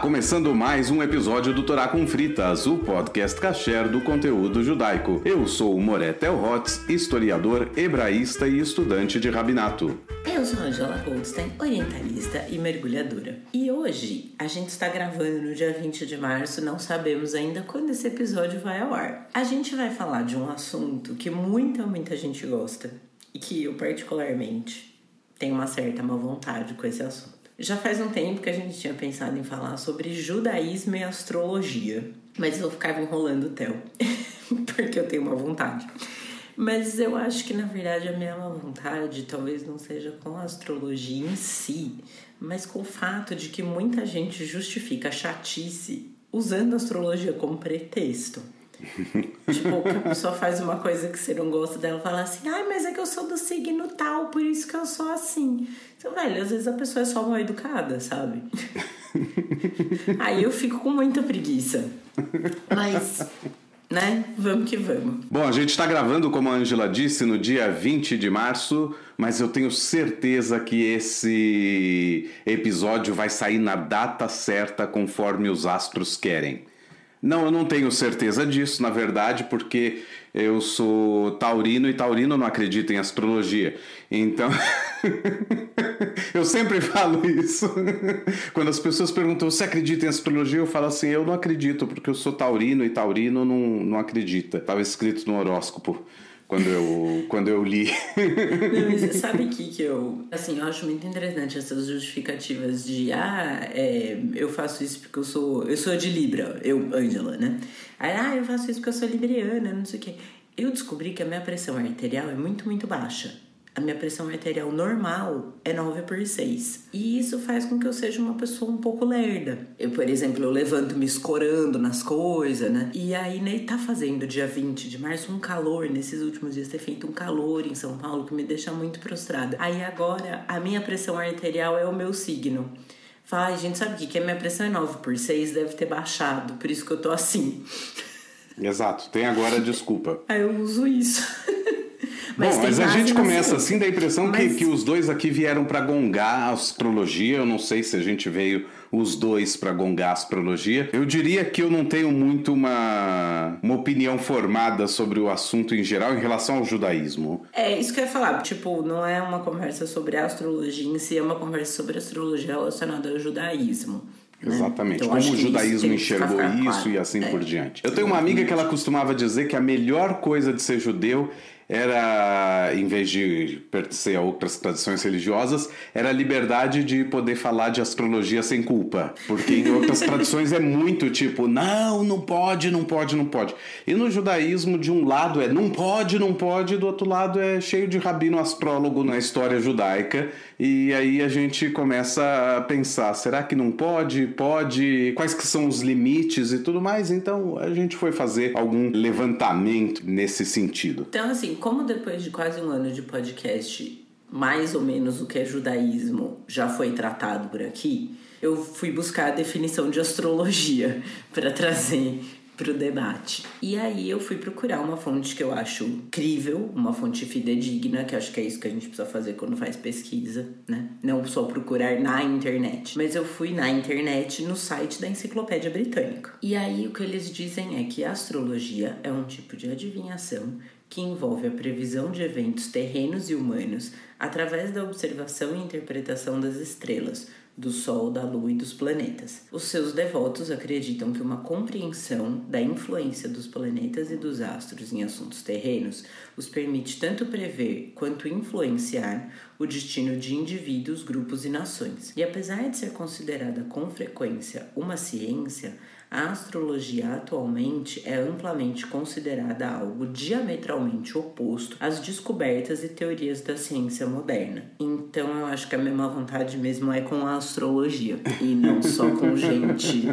começando mais um episódio do Torá com Fritas, o podcast kasher do conteúdo judaico. Eu sou o Moré Telhotz, historiador, hebraísta e estudante de rabinato. Eu sou Angela Goldstein, orientalista e mergulhadora. E hoje a gente está gravando no dia 20 de março, não sabemos ainda quando esse episódio vai ao ar. A gente vai falar de um assunto que muita, muita gente gosta e que eu particularmente tenho uma certa má vontade com esse assunto. Já faz um tempo que a gente tinha pensado em falar sobre judaísmo e astrologia, mas eu ficava enrolando o Theo, porque eu tenho uma vontade. Mas eu acho que na verdade a minha vontade talvez não seja com a astrologia em si, mas com o fato de que muita gente justifica a chatice usando a astrologia como pretexto. tipo, que a pessoa faz uma coisa que você não gosta dela, fala assim, ai, mas é que eu sou do signo tal, por isso que eu sou assim. Então, velho, às vezes a pessoa é só mal educada, sabe? Aí eu fico com muita preguiça. Mas, né, vamos que vamos. Bom, a gente está gravando, como a Angela disse, no dia 20 de março, mas eu tenho certeza que esse episódio vai sair na data certa, conforme os astros querem. Não, eu não tenho certeza disso, na verdade, porque eu sou taurino e taurino não acredita em astrologia. Então, eu sempre falo isso. Quando as pessoas perguntam, você acredita em astrologia? Eu falo assim, eu não acredito, porque eu sou taurino e taurino não, não acredita. Estava escrito no horóscopo quando eu, quando eu li. Não, mas sabe que, que eu. Assim, eu acho muito interessante essas justificativas de ah, é, eu faço isso porque eu sou. Eu sou de Libra, eu, Angela, né? Aí, ah, eu faço isso porque eu sou libriana, não sei o quê. Eu descobri que a minha pressão arterial é muito, muito baixa a minha pressão arterial normal é 9 por 6. E isso faz com que eu seja uma pessoa um pouco lerda. Eu, por exemplo, eu levanto me escorando nas coisas, né? E aí, né, tá fazendo dia 20 de março um calor, nesses últimos dias ter feito um calor em São Paulo que me deixa muito prostrada. Aí agora, a minha pressão arterial é o meu signo. Fala, gente, sabe o que? Que a minha pressão é 9 por 6, deve ter baixado, por isso que eu tô assim. Exato, tem agora desculpa. Aí eu uso isso. Mas, Bom, mas a gente começa assim da impressão mas... que, que os dois aqui vieram para gongar a astrologia. Eu não sei se a gente veio os dois para gongar a astrologia. Eu diria que eu não tenho muito uma, uma opinião formada sobre o assunto em geral em relação ao judaísmo. É, isso que eu ia falar. Tipo, não é uma conversa sobre a astrologia em si, é uma conversa sobre astrologia relacionada ao judaísmo. Né? Exatamente. Então, Como o judaísmo enxergou isso claro. e assim é. por diante. Eu tenho uma amiga que ela costumava dizer que a melhor coisa de ser judeu era, em vez de pertencer a outras tradições religiosas, era a liberdade de poder falar de astrologia sem culpa. Porque em outras tradições é muito tipo, não, não pode, não pode, não pode. E no judaísmo, de um lado é não pode, não pode, e do outro lado é cheio de rabino astrólogo na história judaica. E aí a gente começa a pensar, será que não pode? Pode? Quais que são os limites e tudo mais? Então a gente foi fazer algum levantamento nesse sentido. Então, assim, como depois de quase um ano de podcast, mais ou menos o que é judaísmo já foi tratado por aqui, eu fui buscar a definição de astrologia para trazer para o debate. E aí eu fui procurar uma fonte que eu acho crível, uma fonte fidedigna, que acho que é isso que a gente precisa fazer quando faz pesquisa, né? Não só procurar na internet. Mas eu fui na internet no site da Enciclopédia Britânica. E aí o que eles dizem é que a astrologia é um tipo de adivinhação que envolve a previsão de eventos terrenos e humanos através da observação e interpretação das estrelas, do Sol, da Lua e dos planetas. Os seus devotos acreditam que uma compreensão da influência dos planetas e dos astros em assuntos terrenos os permite tanto prever quanto influenciar o destino de indivíduos, grupos e nações. E apesar de ser considerada com frequência uma ciência, a astrologia atualmente é amplamente considerada algo diametralmente oposto às descobertas e teorias da ciência moderna. Então eu acho que a mesma vontade mesmo é com a astrologia e não só com gente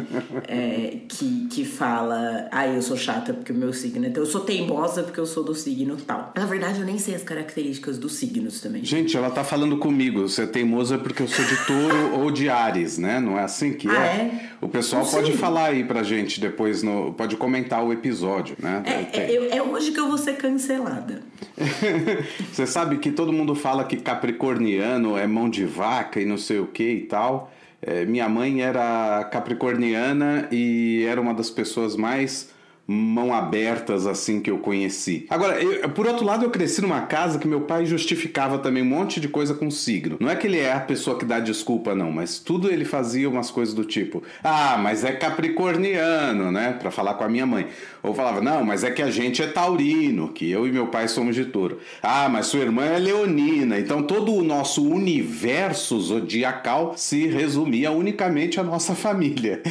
é, que, que fala, ah, eu sou chata porque o meu signo é então eu sou teimosa porque eu sou do signo tal. Na verdade, eu nem sei as características dos signos também. Gente, ela tá falando comigo, você é teimosa porque eu sou de touro ou de Ares, né? Não é assim que ah, é? é? O pessoal pode falar aí pra gente depois, no, pode comentar o episódio, né? É, é, é hoje que eu vou ser cancelada. Você sabe que todo mundo fala que capricorniano é mão de vaca e não sei o que e tal. É, minha mãe era capricorniana e era uma das pessoas mais mão abertas assim que eu conheci. Agora, eu, por outro lado, eu cresci numa casa que meu pai justificava também um monte de coisa com signo. Não é que ele é a pessoa que dá desculpa, não, mas tudo ele fazia umas coisas do tipo: ah, mas é capricorniano, né? Para falar com a minha mãe. Ou falava: não, mas é que a gente é taurino, que eu e meu pai somos de touro. Ah, mas sua irmã é leonina. Então todo o nosso universo zodiacal se resumia unicamente à nossa família.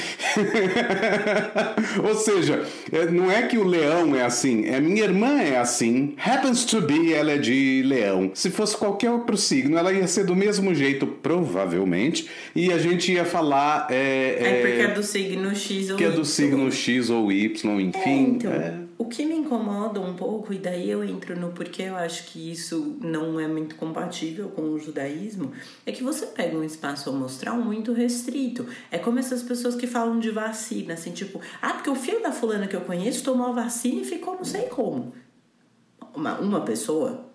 Ou seja, não é que o leão é assim, é minha irmã é assim, happens to be, ela é de leão. Se fosse qualquer outro signo, ela ia ser do mesmo jeito, provavelmente, e a gente ia falar. É, é, é porque é do signo X ou Que é do signo X ou Y, enfim. É, então, é. O que me incomoda um pouco, e daí eu entro no porquê eu acho que isso não é muito compatível com o judaísmo, é que você pega um espaço amostral muito restrito. É como essas pessoas que falam de vacina, assim, tipo, ah, porque o filho da fulana que eu conheço tomou a vacina e ficou não sei como. Uma, uma pessoa.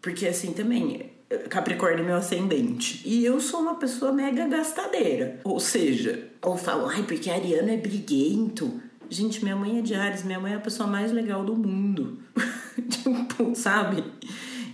Porque assim também, Capricórnio é meu ascendente. E eu sou uma pessoa mega gastadeira. Ou seja, ou falam, ai, porque Ariano é briguento. Gente, minha mãe é de Ares, minha mãe é a pessoa mais legal do mundo. tipo, sabe?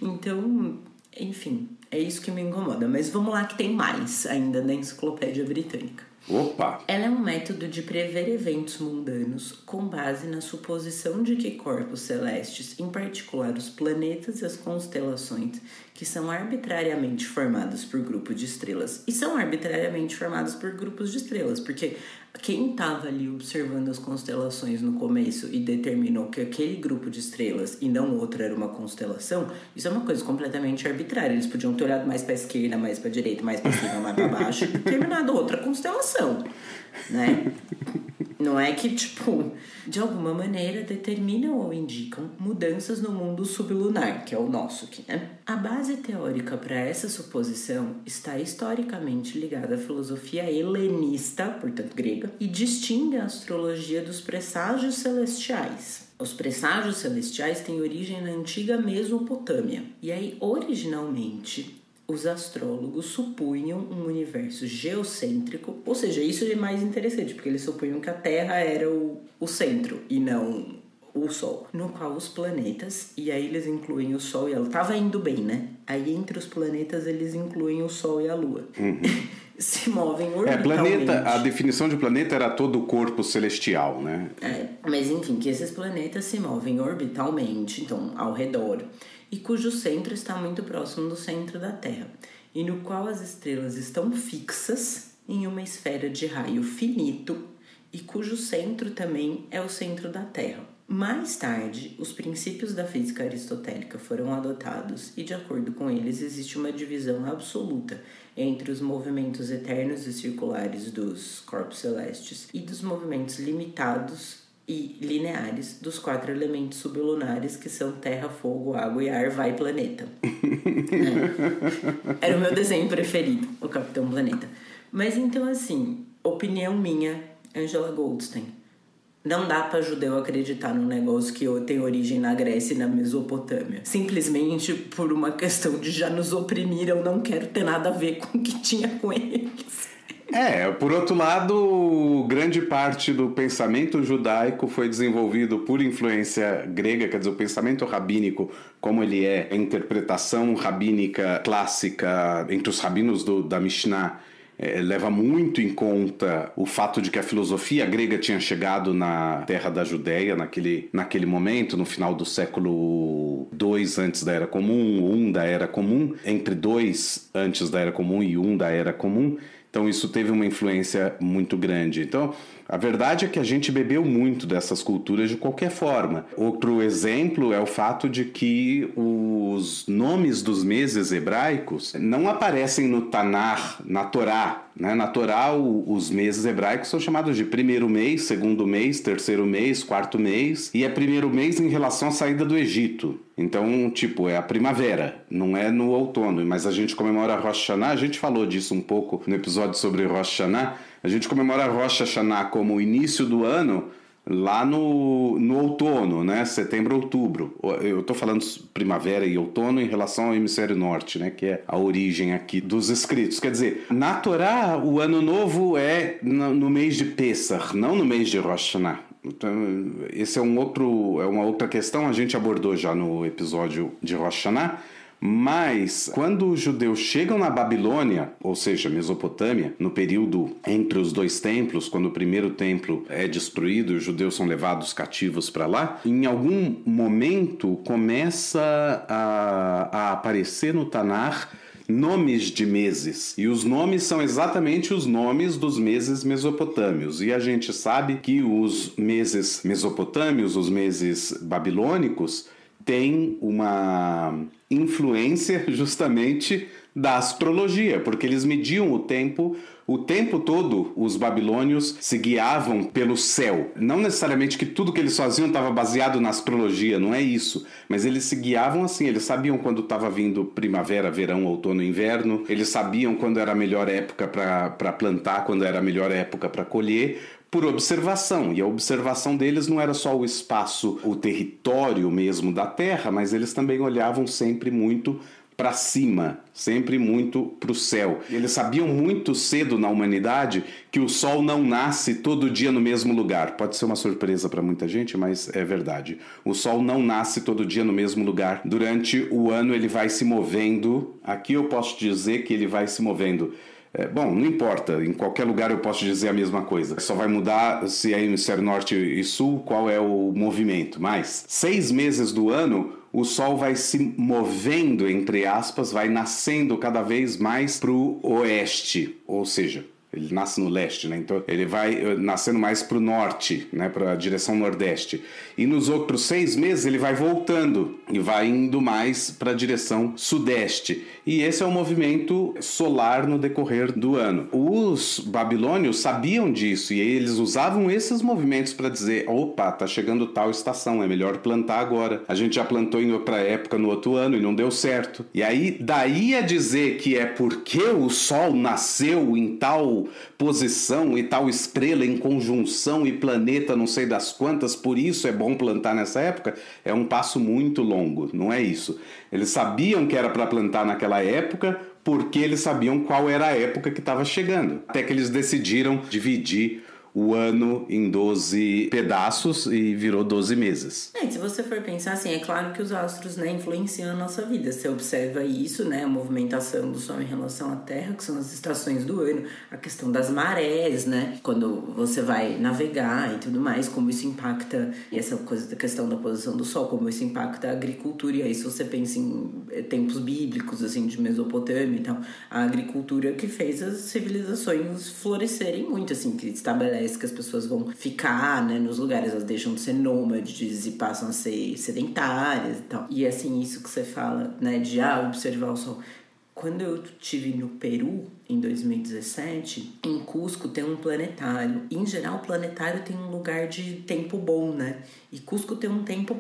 Então, enfim, é isso que me incomoda. Mas vamos lá que tem mais ainda na enciclopédia britânica. Opa! Ela é um método de prever eventos mundanos com base na suposição de que corpos celestes, em particular os planetas e as constelações, que são arbitrariamente formados por grupos de estrelas, e são arbitrariamente formados por grupos de estrelas, porque quem estava ali observando as constelações no começo e determinou que aquele grupo de estrelas e não outro era uma constelação, isso é uma coisa completamente arbitrária. Eles podiam ter olhado mais para esquerda, mais para direita, mais para cima, mais para baixo e determinado outra constelação, né? Não é que, tipo, de alguma maneira determinam ou indicam mudanças no mundo sublunar, que é o nosso aqui, né? A base teórica para essa suposição está historicamente ligada à filosofia helenista, portanto grega, e distingue a astrologia dos presságios celestiais. Os presságios celestiais têm origem na antiga Mesopotâmia. E aí, originalmente, os astrólogos supunham um universo geocêntrico, ou seja, isso é mais interessante, porque eles supunham que a Terra era o, o centro e não o Sol, no qual os planetas, e aí eles incluem o Sol e a Lua, tava indo bem, né? Aí entre os planetas eles incluem o Sol e a Lua. Uhum. se movem orbitalmente. É, planeta, a definição de planeta era todo o corpo celestial, né? É, mas enfim, que esses planetas se movem orbitalmente, então ao redor e cujo centro está muito próximo do centro da Terra, e no qual as estrelas estão fixas em uma esfera de raio finito e cujo centro também é o centro da Terra. Mais tarde, os princípios da física aristotélica foram adotados e, de acordo com eles, existe uma divisão absoluta entre os movimentos eternos e circulares dos corpos celestes e dos movimentos limitados e lineares dos quatro elementos sublunares que são terra, fogo, água e ar, vai planeta. é. Era o meu desenho preferido, o Capitão Planeta. Mas então, assim, opinião minha, Angela Goldstein. Não dá para judeu acreditar num negócio que tem origem na Grécia e na Mesopotâmia. Simplesmente por uma questão de já nos oprimir, eu não quero ter nada a ver com o que tinha com eles. É, por outro lado, grande parte do pensamento judaico foi desenvolvido por influência grega, quer dizer, o pensamento rabínico, como ele é, a interpretação rabínica clássica entre os rabinos do, da Mishnah. É, leva muito em conta o fato de que a filosofia grega tinha chegado na terra da Judéia naquele, naquele momento, no final do século II antes da Era Comum, um da Era Comum, entre dois antes da Era Comum e um da Era Comum. Então isso teve uma influência muito grande. Então, a verdade é que a gente bebeu muito dessas culturas de qualquer forma. Outro exemplo é o fato de que os nomes dos meses hebraicos não aparecem no Tanar, na Torá. Né? Na Torá, os meses hebraicos são chamados de primeiro mês, segundo mês, terceiro mês, quarto mês, e é primeiro mês em relação à saída do Egito. Então, tipo, é a primavera, não é no outono, mas a gente comemora Rosh Hashanah, a gente falou disso um pouco no episódio sobre Rosh Hashanah, a gente comemora Rosh Hashanah como o início do ano, lá no, no outono, né? Setembro, outubro. Eu estou falando primavera e outono em relação ao hemisfério norte, né? Que é a origem aqui dos escritos. Quer dizer, na Torá, o ano novo é no, mês de Pesach, não no mês de Rosh Hashanah. Então, esse é um outro, é uma outra questão, a gente abordou já no episódio de Rosh Hashanah. Mas quando os judeus chegam na Babilônia, ou seja, Mesopotâmia, no período entre os dois templos, quando o primeiro templo é destruído e os judeus são levados cativos para lá, em algum momento começa a, a aparecer no Tanar nomes de meses. E os nomes são exatamente os nomes dos meses mesopotâmios. E a gente sabe que os meses mesopotâmios, os meses babilônicos, têm uma influência justamente da astrologia, porque eles mediam o tempo o tempo todo, os babilônios se guiavam pelo céu. Não necessariamente que tudo que eles faziam estava baseado na astrologia, não é isso. Mas eles se guiavam assim, eles sabiam quando estava vindo primavera, verão, outono, inverno. Eles sabiam quando era a melhor época para plantar, quando era a melhor época para colher por observação. E a observação deles não era só o espaço, o território mesmo da Terra, mas eles também olhavam sempre muito para cima, sempre muito para o céu. Eles sabiam muito cedo na humanidade que o sol não nasce todo dia no mesmo lugar. Pode ser uma surpresa para muita gente, mas é verdade. O sol não nasce todo dia no mesmo lugar. Durante o ano ele vai se movendo. Aqui eu posso dizer que ele vai se movendo. É, bom, não importa, em qualquer lugar eu posso dizer a mesma coisa. Só vai mudar se é hemisfério norte e sul, qual é o movimento. Mas seis meses do ano o Sol vai se movendo, entre aspas, vai nascendo cada vez mais para o oeste, ou seja, ele nasce no leste, né? Então ele vai eh, nascendo mais para o norte, né? Para a direção nordeste. E nos outros seis meses ele vai voltando e vai indo mais para a direção sudeste. E esse é o movimento solar no decorrer do ano. Os babilônios sabiam disso e eles usavam esses movimentos para dizer: opa, tá chegando tal estação, é melhor plantar agora. A gente já plantou em outra época no outro ano e não deu certo. E aí, daí a dizer que é porque o Sol nasceu em tal posição e tal estrela em conjunção e planeta não sei das quantas, por isso é bom plantar nessa época, é um passo muito longo, não é isso. Eles sabiam que era para plantar naquela época, porque eles sabiam qual era a época que estava chegando. Até que eles decidiram dividir o ano em 12 pedaços e virou 12 meses. É, se você for pensar assim, é claro que os astros né, influenciam a nossa vida. Você observa isso, né? A movimentação do Sol em relação à Terra, que são as estações do ano, a questão das marés, né? Quando você vai navegar e tudo mais, como isso impacta, e essa coisa da questão da posição do Sol, como isso impacta a agricultura. E aí, se você pensa em eh, tempos bíblicos, assim, de Mesopotâmia e tal, a agricultura que fez as civilizações florescerem muito, assim, que estabelece parece que as pessoas vão ficar né, nos lugares, elas deixam de ser nômades e passam a ser sedentárias e tal. E assim, isso que você fala, né, de ah, observar o sol. Quando eu tive no Peru, em 2017, em Cusco tem um planetário. Em geral, o planetário tem um lugar de tempo bom, né? E Cusco tem um tempo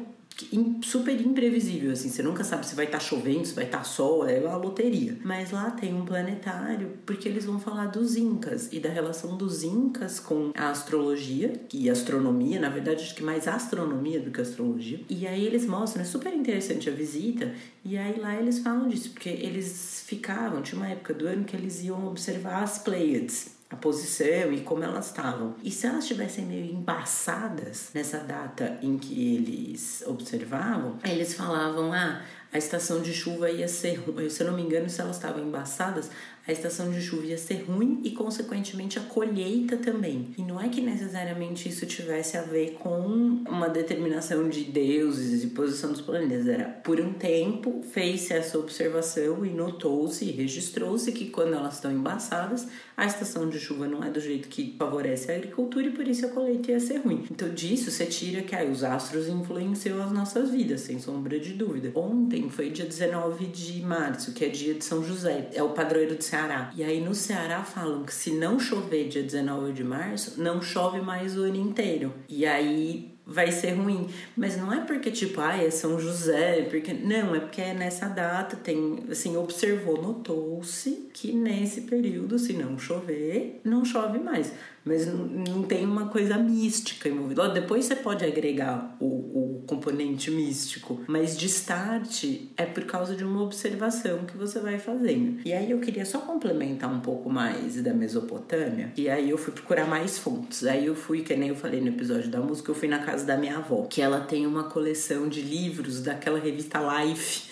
super imprevisível, assim, você nunca sabe se vai estar tá chovendo, se vai estar tá sol, é uma loteria. Mas lá tem um planetário, porque eles vão falar dos incas e da relação dos incas com a astrologia e astronomia, na verdade acho que mais astronomia do que astrologia. E aí eles mostram, é super interessante a visita, e aí lá eles falam disso, porque eles ficavam, tinha uma época do ano que eles iam observar as Pleiades, a posição e como elas estavam. E se elas estivessem meio embaçadas nessa data em que eles observavam, eles falavam: ah, a estação de chuva ia ser, se eu não me engano, se elas estavam embaçadas, a estação de chuva ia ser ruim e, consequentemente, a colheita também. E não é que necessariamente isso tivesse a ver com uma determinação de deuses e posição dos planetas. Era por um tempo fez-se essa observação e notou-se e registrou-se que quando elas estão embaçadas, a estação de chuva não é do jeito que favorece a agricultura e por isso a colheita ia ser ruim. Então, disso você tira que aí, os astros influenciam as nossas vidas, sem sombra de dúvida. Ontem foi dia 19 de março, que é dia de São José, é o padroeiro de Ceará. E aí no Ceará falam que se não chover dia 19 de março, não chove mais o ano inteiro. E aí vai ser ruim. Mas não é porque, tipo, ah, é São José, porque. Não, é porque é nessa data, tem, assim, observou, notou-se que nesse período, se não chover, não chove mais mas não, tem uma coisa mística envolvida. Depois você pode agregar o, o componente místico, mas de start é por causa de uma observação que você vai fazendo. E aí eu queria só complementar um pouco mais da Mesopotâmia, e aí eu fui procurar mais fontes. Aí eu fui, que nem eu falei no episódio da música, eu fui na casa da minha avó, que ela tem uma coleção de livros daquela revista Life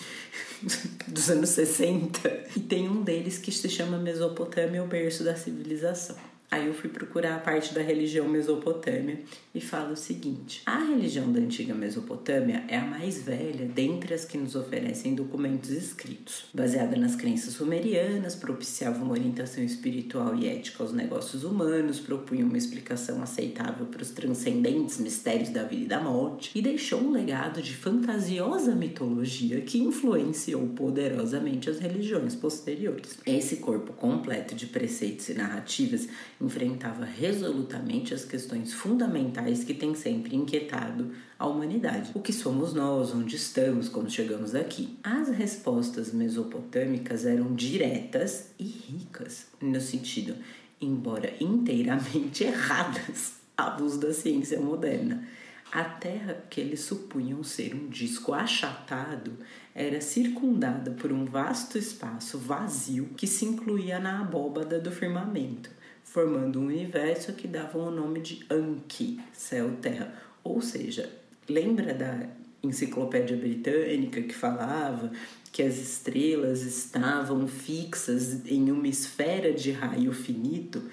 dos anos 60 e tem um deles que se chama Mesopotâmia, o berço da civilização. Aí eu fui procurar a parte da religião mesopotâmia e fala o seguinte: a religião da antiga Mesopotâmia é a mais velha dentre as que nos oferecem documentos escritos. Baseada nas crenças sumerianas, propiciava uma orientação espiritual e ética aos negócios humanos, propunha uma explicação aceitável para os transcendentes mistérios da vida e da morte e deixou um legado de fantasiosa mitologia que influenciou poderosamente as religiões posteriores. Esse corpo completo de preceitos e narrativas enfrentava resolutamente as questões fundamentais que têm sempre inquietado a humanidade. O que somos nós, onde estamos, como chegamos aqui? As respostas mesopotâmicas eram diretas e ricas, no sentido, embora inteiramente erradas à luz da ciência moderna. A Terra, que eles supunham ser um disco achatado, era circundada por um vasto espaço vazio que se incluía na abóbada do firmamento formando um universo que davam o nome de Anki, céu-terra. Ou seja, lembra da enciclopédia britânica que falava que as estrelas estavam fixas em uma esfera de raio finito?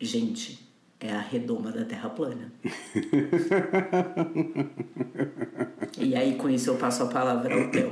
Gente, é a redoma da Terra plana. e aí, com isso, eu passo a palavra ao Theo.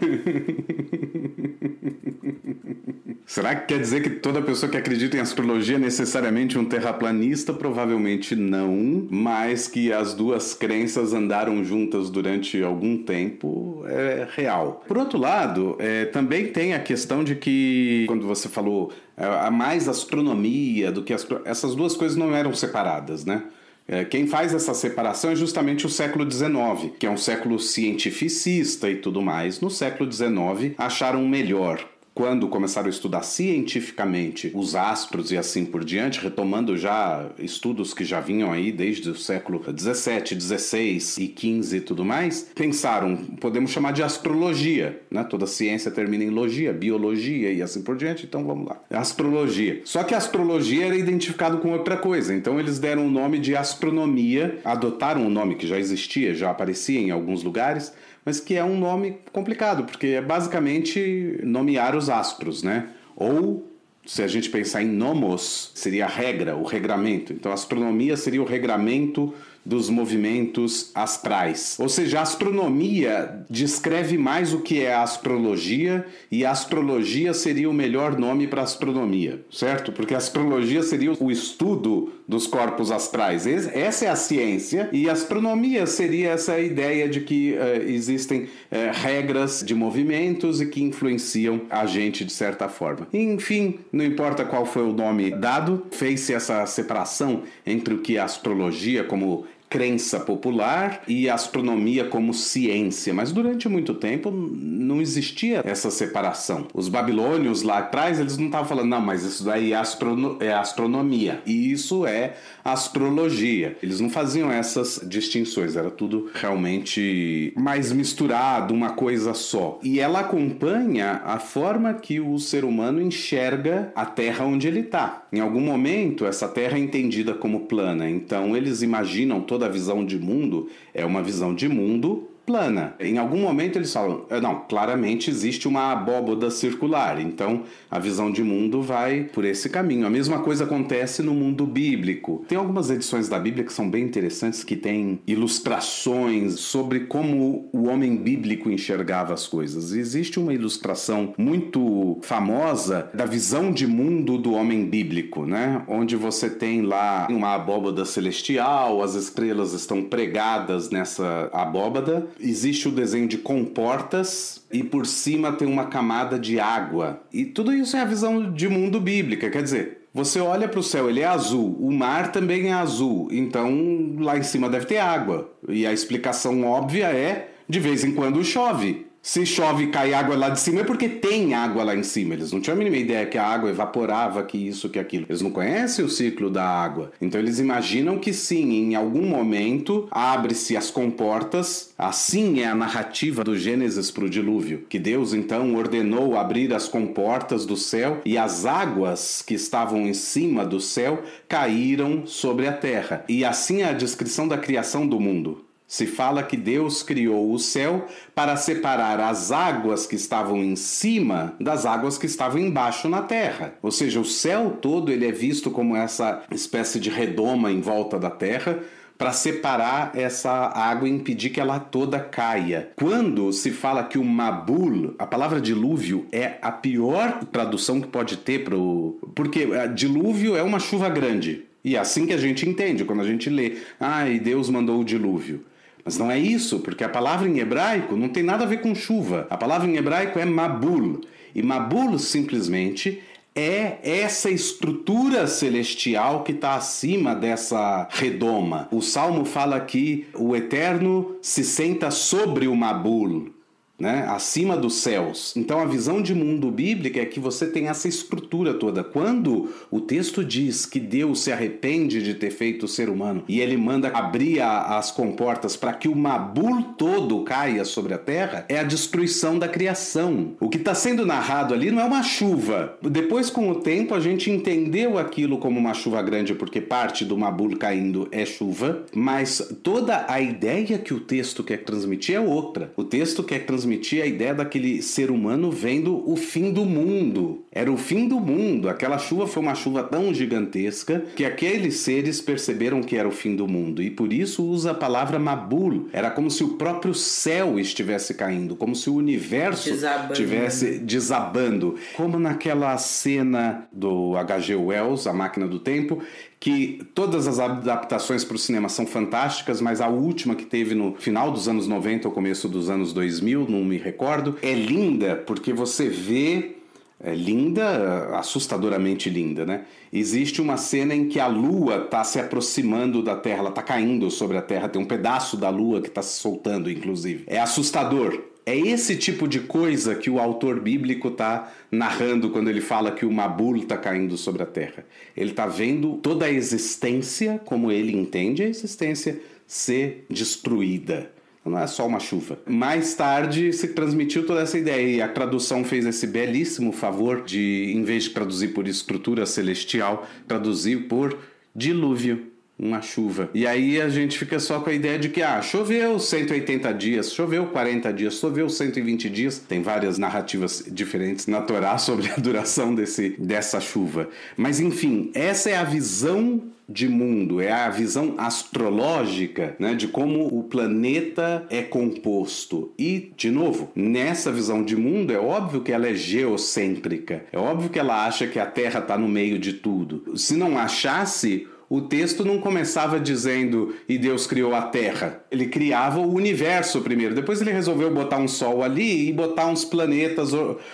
Será que quer dizer que toda pessoa que acredita em astrologia é necessariamente um terraplanista? Provavelmente não, mas que as duas crenças andaram juntas durante algum tempo é real. Por outro lado, é, também tem a questão de que, quando você falou a mais astronomia do que essas duas coisas não eram separadas, né? É, quem faz essa separação é justamente o século XIX, que é um século cientificista e tudo mais. No século XIX, acharam melhor quando começaram a estudar cientificamente os astros e assim por diante, retomando já estudos que já vinham aí desde o século 17, 16 e 15 e tudo mais, pensaram, podemos chamar de astrologia, né? Toda ciência termina em logia, biologia e assim por diante, então vamos lá. Astrologia. Só que a astrologia era identificado com outra coisa, então eles deram o nome de astronomia, adotaram um nome que já existia, já aparecia em alguns lugares, mas que é um nome complicado, porque é basicamente nomear os astros, né? Ou se a gente pensar em nomos, seria a regra, o regramento. Então, a astronomia seria o regramento dos movimentos astrais. Ou seja, a astronomia descreve mais o que é a astrologia e a astrologia seria o melhor nome para astronomia, certo? Porque a astrologia seria o estudo dos corpos astrais. Essa é a ciência e a astronomia seria essa ideia de que uh, existem uh, regras de movimentos e que influenciam a gente de certa forma. Enfim, não importa qual foi o nome dado, fez-se essa separação entre o que é astrologia como crença popular e astronomia como ciência, mas durante muito tempo não existia essa separação. Os babilônios lá atrás, eles não estavam falando, não, mas isso daí é, astrono é astronomia, e isso é astrologia. Eles não faziam essas distinções, era tudo realmente mais misturado, uma coisa só. E ela acompanha a forma que o ser humano enxerga a Terra onde ele está. Em algum momento, essa Terra é entendida como plana, então eles imaginam toda a visão de mundo é uma visão de mundo plana. Em algum momento eles falam, é, não, claramente existe uma abóboda circular, então a visão de mundo vai por esse caminho. A mesma coisa acontece no mundo bíblico. Tem algumas edições da Bíblia que são bem interessantes, que têm ilustrações sobre como o homem bíblico enxergava as coisas. Existe uma ilustração muito famosa da visão de mundo do homem bíblico, né? Onde você tem lá uma abóbada celestial, as estrelas estão pregadas nessa abóbada existe o desenho de comportas e por cima tem uma camada de água. E tudo isso é a visão de mundo bíblica, quer dizer, Você olha para o céu, ele é azul, o mar também é azul, então lá em cima deve ter água. E a explicação óbvia é: de vez em quando chove. Se chove e cai água lá de cima é porque tem água lá em cima. Eles não tinham a mínima ideia que a água evaporava, que isso, que aquilo. Eles não conhecem o ciclo da água. Então eles imaginam que sim, em algum momento abre-se as comportas. Assim é a narrativa do Gênesis para o dilúvio. Que Deus então ordenou abrir as comportas do céu e as águas que estavam em cima do céu caíram sobre a terra. E assim é a descrição da criação do mundo. Se fala que Deus criou o céu para separar as águas que estavam em cima das águas que estavam embaixo na terra. Ou seja, o céu todo ele é visto como essa espécie de redoma em volta da terra para separar essa água e impedir que ela toda caia. Quando se fala que o Mabul, a palavra dilúvio é a pior tradução que pode ter para o. Porque eh, dilúvio é uma chuva grande. E é assim que a gente entende quando a gente lê, ah, Deus mandou o dilúvio. Mas não é isso, porque a palavra em hebraico não tem nada a ver com chuva. A palavra em hebraico é mabul. E mabul simplesmente é essa estrutura celestial que está acima dessa redoma. O salmo fala que o Eterno se senta sobre o Mabul né, acima dos céus. Então a visão de mundo bíblica é que você tem essa estrutura toda. Quando o texto diz que Deus se arrepende de ter feito o ser humano e ele manda abrir a, as comportas para que o Mabul todo caia sobre a terra, é a destruição da criação. O que está sendo narrado ali não é uma chuva. Depois, com o tempo, a gente entendeu aquilo como uma chuva grande, porque parte do Mabul caindo é chuva, mas toda a ideia que o texto quer transmitir é outra. O texto quer transmitir transmitir a ideia daquele ser humano vendo o fim do mundo. Era o fim do mundo. Aquela chuva foi uma chuva tão gigantesca que aqueles seres perceberam que era o fim do mundo e por isso usa a palavra Mabul. Era como se o próprio céu estivesse caindo, como se o universo desabando. estivesse desabando. Como naquela cena do H.G. Wells, A Máquina do Tempo, que todas as adaptações para o cinema são fantásticas, mas a última que teve no final dos anos 90 ou começo dos anos 2000, não me recordo, é linda porque você vê é linda, assustadoramente linda, né? Existe uma cena em que a lua está se aproximando da Terra, ela está caindo sobre a Terra, tem um pedaço da lua que está se soltando, inclusive. É assustador. É esse tipo de coisa que o autor bíblico está narrando quando ele fala que o Mabul está caindo sobre a terra. Ele está vendo toda a existência, como ele entende a existência, ser destruída. Não é só uma chuva. Mais tarde se transmitiu toda essa ideia e a tradução fez esse belíssimo favor de, em vez de traduzir por estrutura celestial, traduzir por dilúvio uma chuva. E aí a gente fica só com a ideia de que, ah, choveu 180 dias, choveu 40 dias, choveu 120 dias. Tem várias narrativas diferentes na Torá sobre a duração desse, dessa chuva. Mas enfim, essa é a visão de mundo, é a visão astrológica né, de como o planeta é composto. E, de novo, nessa visão de mundo, é óbvio que ela é geocêntrica. É óbvio que ela acha que a Terra está no meio de tudo. Se não achasse, o texto não começava dizendo e Deus criou a Terra. Ele criava o universo primeiro. Depois ele resolveu botar um Sol ali e botar uns planetas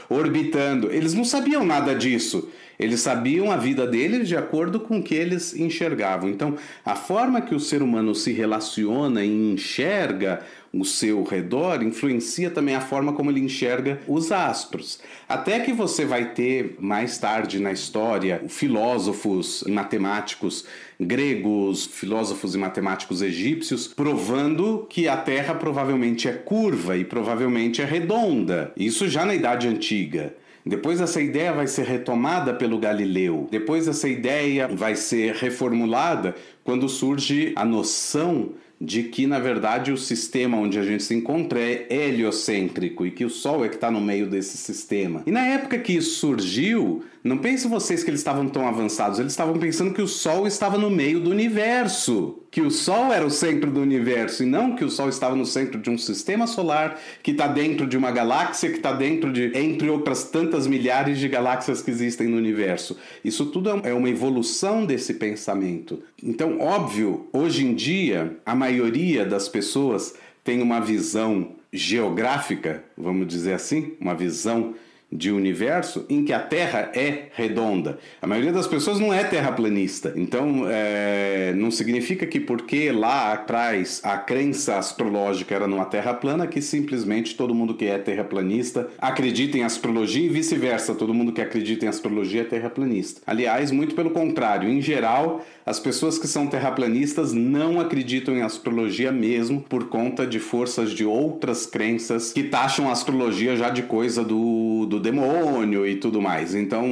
orbitando. Eles não sabiam nada disso. Eles sabiam a vida deles de acordo com o que eles enxergavam. Então, a forma que o ser humano se relaciona e enxerga o seu redor influencia também a forma como ele enxerga os astros. Até que você vai ter mais tarde na história filósofos e matemáticos gregos, filósofos e matemáticos egípcios provando que a Terra provavelmente é curva e provavelmente é redonda. Isso já na Idade Antiga. Depois essa ideia vai ser retomada pelo Galileu. Depois essa ideia vai ser reformulada quando surge a noção de que, na verdade, o sistema onde a gente se encontra é heliocêntrico e que o Sol é que está no meio desse sistema. E na época que isso surgiu, não pensem vocês que eles estavam tão avançados, eles estavam pensando que o Sol estava no meio do universo, que o Sol era o centro do universo e não que o Sol estava no centro de um sistema solar que está dentro de uma galáxia que está dentro de, entre outras tantas milhares de galáxias que existem no universo. Isso tudo é uma evolução desse pensamento. Então, óbvio, hoje em dia, a maioria das pessoas tem uma visão geográfica, vamos dizer assim, uma visão de universo em que a Terra é redonda. A maioria das pessoas não é terraplanista. Então, é, não significa que porque lá atrás a crença astrológica era numa Terra plana, que simplesmente todo mundo que é terraplanista acredita em astrologia e vice-versa. Todo mundo que acredita em astrologia é terraplanista. Aliás, muito pelo contrário. Em geral, as pessoas que são terraplanistas não acreditam em astrologia mesmo por conta de forças de outras crenças que taxam a astrologia já de coisa do, do demônio e tudo mais. Então,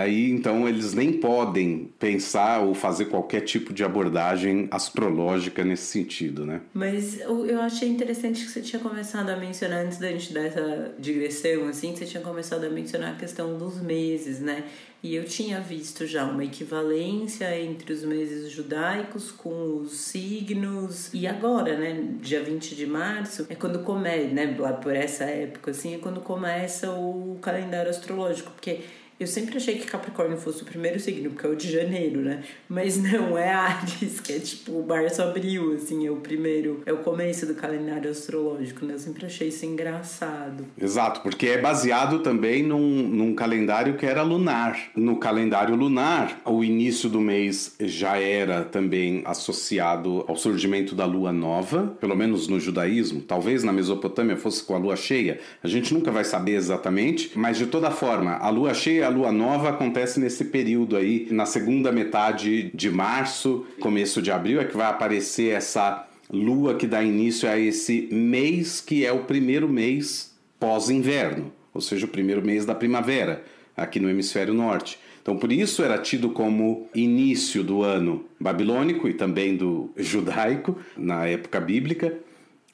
aí então eles nem podem pensar ou fazer qualquer tipo de abordagem astrológica nesse sentido, né? Mas eu achei interessante que você tinha começado a mencionar antes da gente dar essa digressão assim, você tinha começado a mencionar a questão dos meses, né? E eu tinha visto já uma equivalência entre os meses judaicos com os signos. E agora, né, dia 20 de março, é quando começa, né, lá por essa época, assim, é quando começa o calendário astrológico. Porque eu sempre achei que Capricórnio fosse o primeiro signo, porque é o de janeiro, né? Mas não, é Ares, que é tipo março, abril, assim, é o primeiro, é o começo do calendário astrológico, né? Eu sempre achei isso engraçado. Exato, porque é baseado também num, num calendário que era lunar. No calendário lunar, o início do mês já era também associado ao surgimento da lua nova, pelo menos no judaísmo. Talvez na Mesopotâmia fosse com a lua cheia, a gente nunca vai saber exatamente, mas de toda forma, a lua cheia a lua nova acontece nesse período aí, na segunda metade de março, começo de abril, é que vai aparecer essa lua que dá início a esse mês que é o primeiro mês pós-inverno, ou seja, o primeiro mês da primavera, aqui no hemisfério norte. Então, por isso era tido como início do ano babilônico e também do judaico, na época bíblica,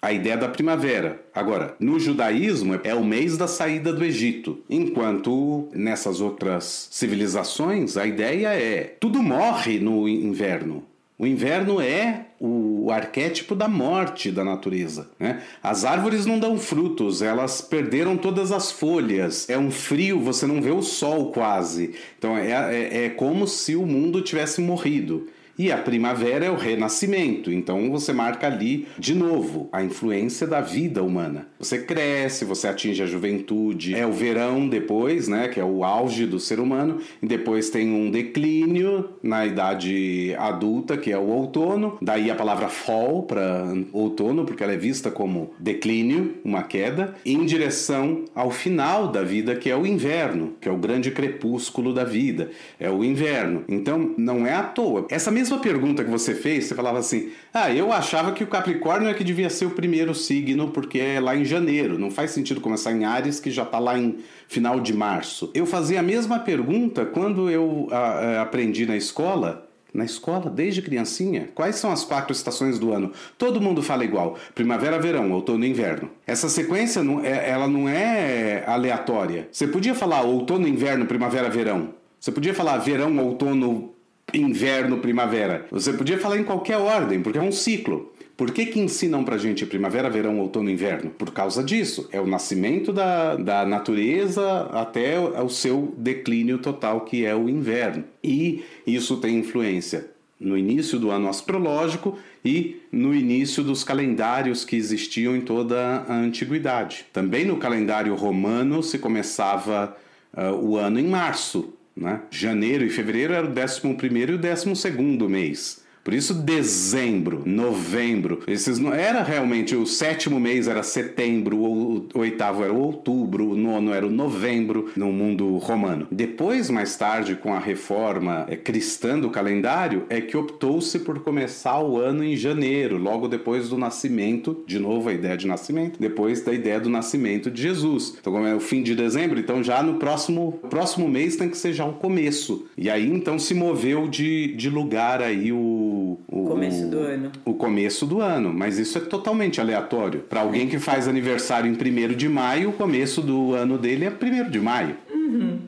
a ideia da primavera. Agora, no judaísmo é o mês da saída do Egito, enquanto nessas outras civilizações a ideia é tudo morre no inverno. O inverno é o arquétipo da morte da natureza. Né? As árvores não dão frutos, elas perderam todas as folhas. É um frio, você não vê o sol quase. Então é, é, é como se o mundo tivesse morrido. E a primavera é o renascimento, então você marca ali de novo a influência da vida humana. Você cresce, você atinge a juventude, é o verão depois, né, que é o auge do ser humano, e depois tem um declínio na idade adulta, que é o outono, daí a palavra fall para outono, porque ela é vista como declínio, uma queda, em direção ao final da vida, que é o inverno, que é o grande crepúsculo da vida, é o inverno. Então não é à toa. Essa mesma mesma pergunta que você fez, você falava assim: ah, eu achava que o Capricórnio é que devia ser o primeiro signo, porque é lá em janeiro. Não faz sentido começar em Ares, que já está lá em final de março. Eu fazia a mesma pergunta quando eu a, a, aprendi na escola. Na escola, desde criancinha, quais são as quatro estações do ano? Todo mundo fala igual: primavera, verão, outono e inverno. Essa sequência não é, ela não é aleatória. Você podia falar outono, inverno, primavera, verão. Você podia falar verão, outono, inverno, primavera. Você podia falar em qualquer ordem, porque é um ciclo. Por que, que ensinam pra gente primavera, verão, outono, inverno? Por causa disso. É o nascimento da, da natureza até o seu declínio total, que é o inverno. E isso tem influência no início do ano astrológico e no início dos calendários que existiam em toda a antiguidade. Também no calendário romano se começava uh, o ano em março, né? Janeiro e fevereiro era o 11 primeiro e o 12 segundo mês. Por isso, dezembro, novembro, esses não era realmente o sétimo mês era setembro, o oitavo era outubro, o nono era o novembro no mundo romano. Depois, mais tarde, com a reforma é, cristã do calendário, é que optou-se por começar o ano em janeiro, logo depois do nascimento, de novo a ideia de nascimento, depois da ideia do nascimento de Jesus. Então, como é o fim de dezembro, então já no próximo, próximo mês tem que ser já o começo. E aí então se moveu de, de lugar aí o o, começo do ano. O começo do ano, mas isso é totalmente aleatório. Para alguém que faz aniversário em 1 de maio, o começo do ano dele é 1 de maio. Uhum.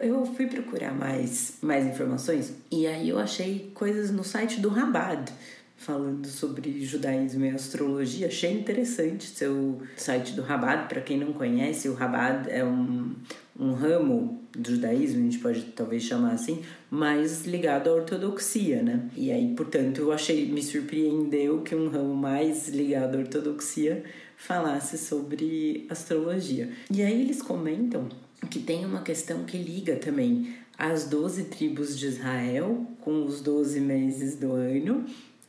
Eu fui procurar mais, mais informações e aí eu achei coisas no site do Rabad falando sobre judaísmo e astrologia. Achei interessante seu site do Rabad. Para quem não conhece, o Rabad é um, um ramo do judaísmo, a gente pode talvez chamar assim, mais ligado à ortodoxia, né? E aí, portanto, eu achei, me surpreendeu que um ramo mais ligado à ortodoxia falasse sobre astrologia. E aí eles comentam que tem uma questão que liga também as 12 tribos de Israel com os 12 meses do ano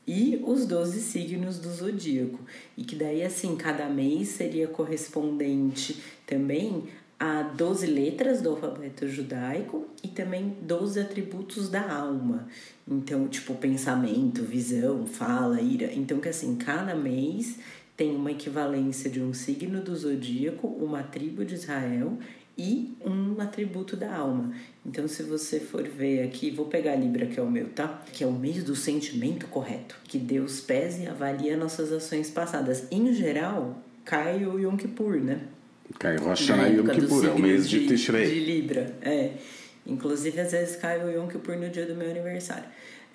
e os 12 signos do zodíaco. E que daí, assim, cada mês seria correspondente também a 12 letras do alfabeto judaico e também 12 atributos da alma. Então, tipo, pensamento, visão, fala, ira. Então, que assim, cada mês tem uma equivalência de um signo do zodíaco, uma tribo de Israel e um atributo da alma. Então, se você for ver aqui, vou pegar a Libra, que é o meu, tá? Que é o mês do sentimento correto. Que Deus pese e avalia nossas ações passadas. Em geral, cai o Yom Kippur, né? Cai Rosh Hashanah e Yom Kippur, é o mês de, de Tishrei. De Libra, é. Inclusive, às vezes cai o Yom Kippur no dia do meu aniversário.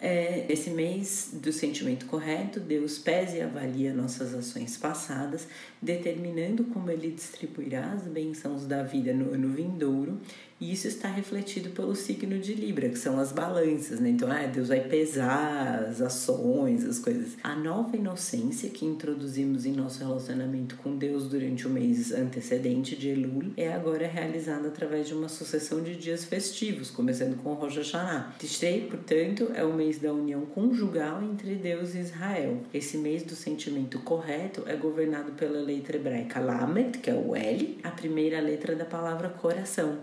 É, esse mês do sentimento correto, Deus pese e avalia nossas ações passadas, determinando como Ele distribuirá as bênçãos da vida no ano vindouro e isso está refletido pelo signo de Libra, que são as balanças, né? Então, ah, Deus vai pesar as ações, as coisas. A nova inocência que introduzimos em nosso relacionamento com Deus durante o mês antecedente de Elul é agora realizada através de uma sucessão de dias festivos, começando com Rosh Hashanah. Tishrei, portanto, é o mês da união conjugal entre Deus e Israel. Esse mês do sentimento correto é governado pela letra hebraica Lamed, que é o L, a primeira letra da palavra coração.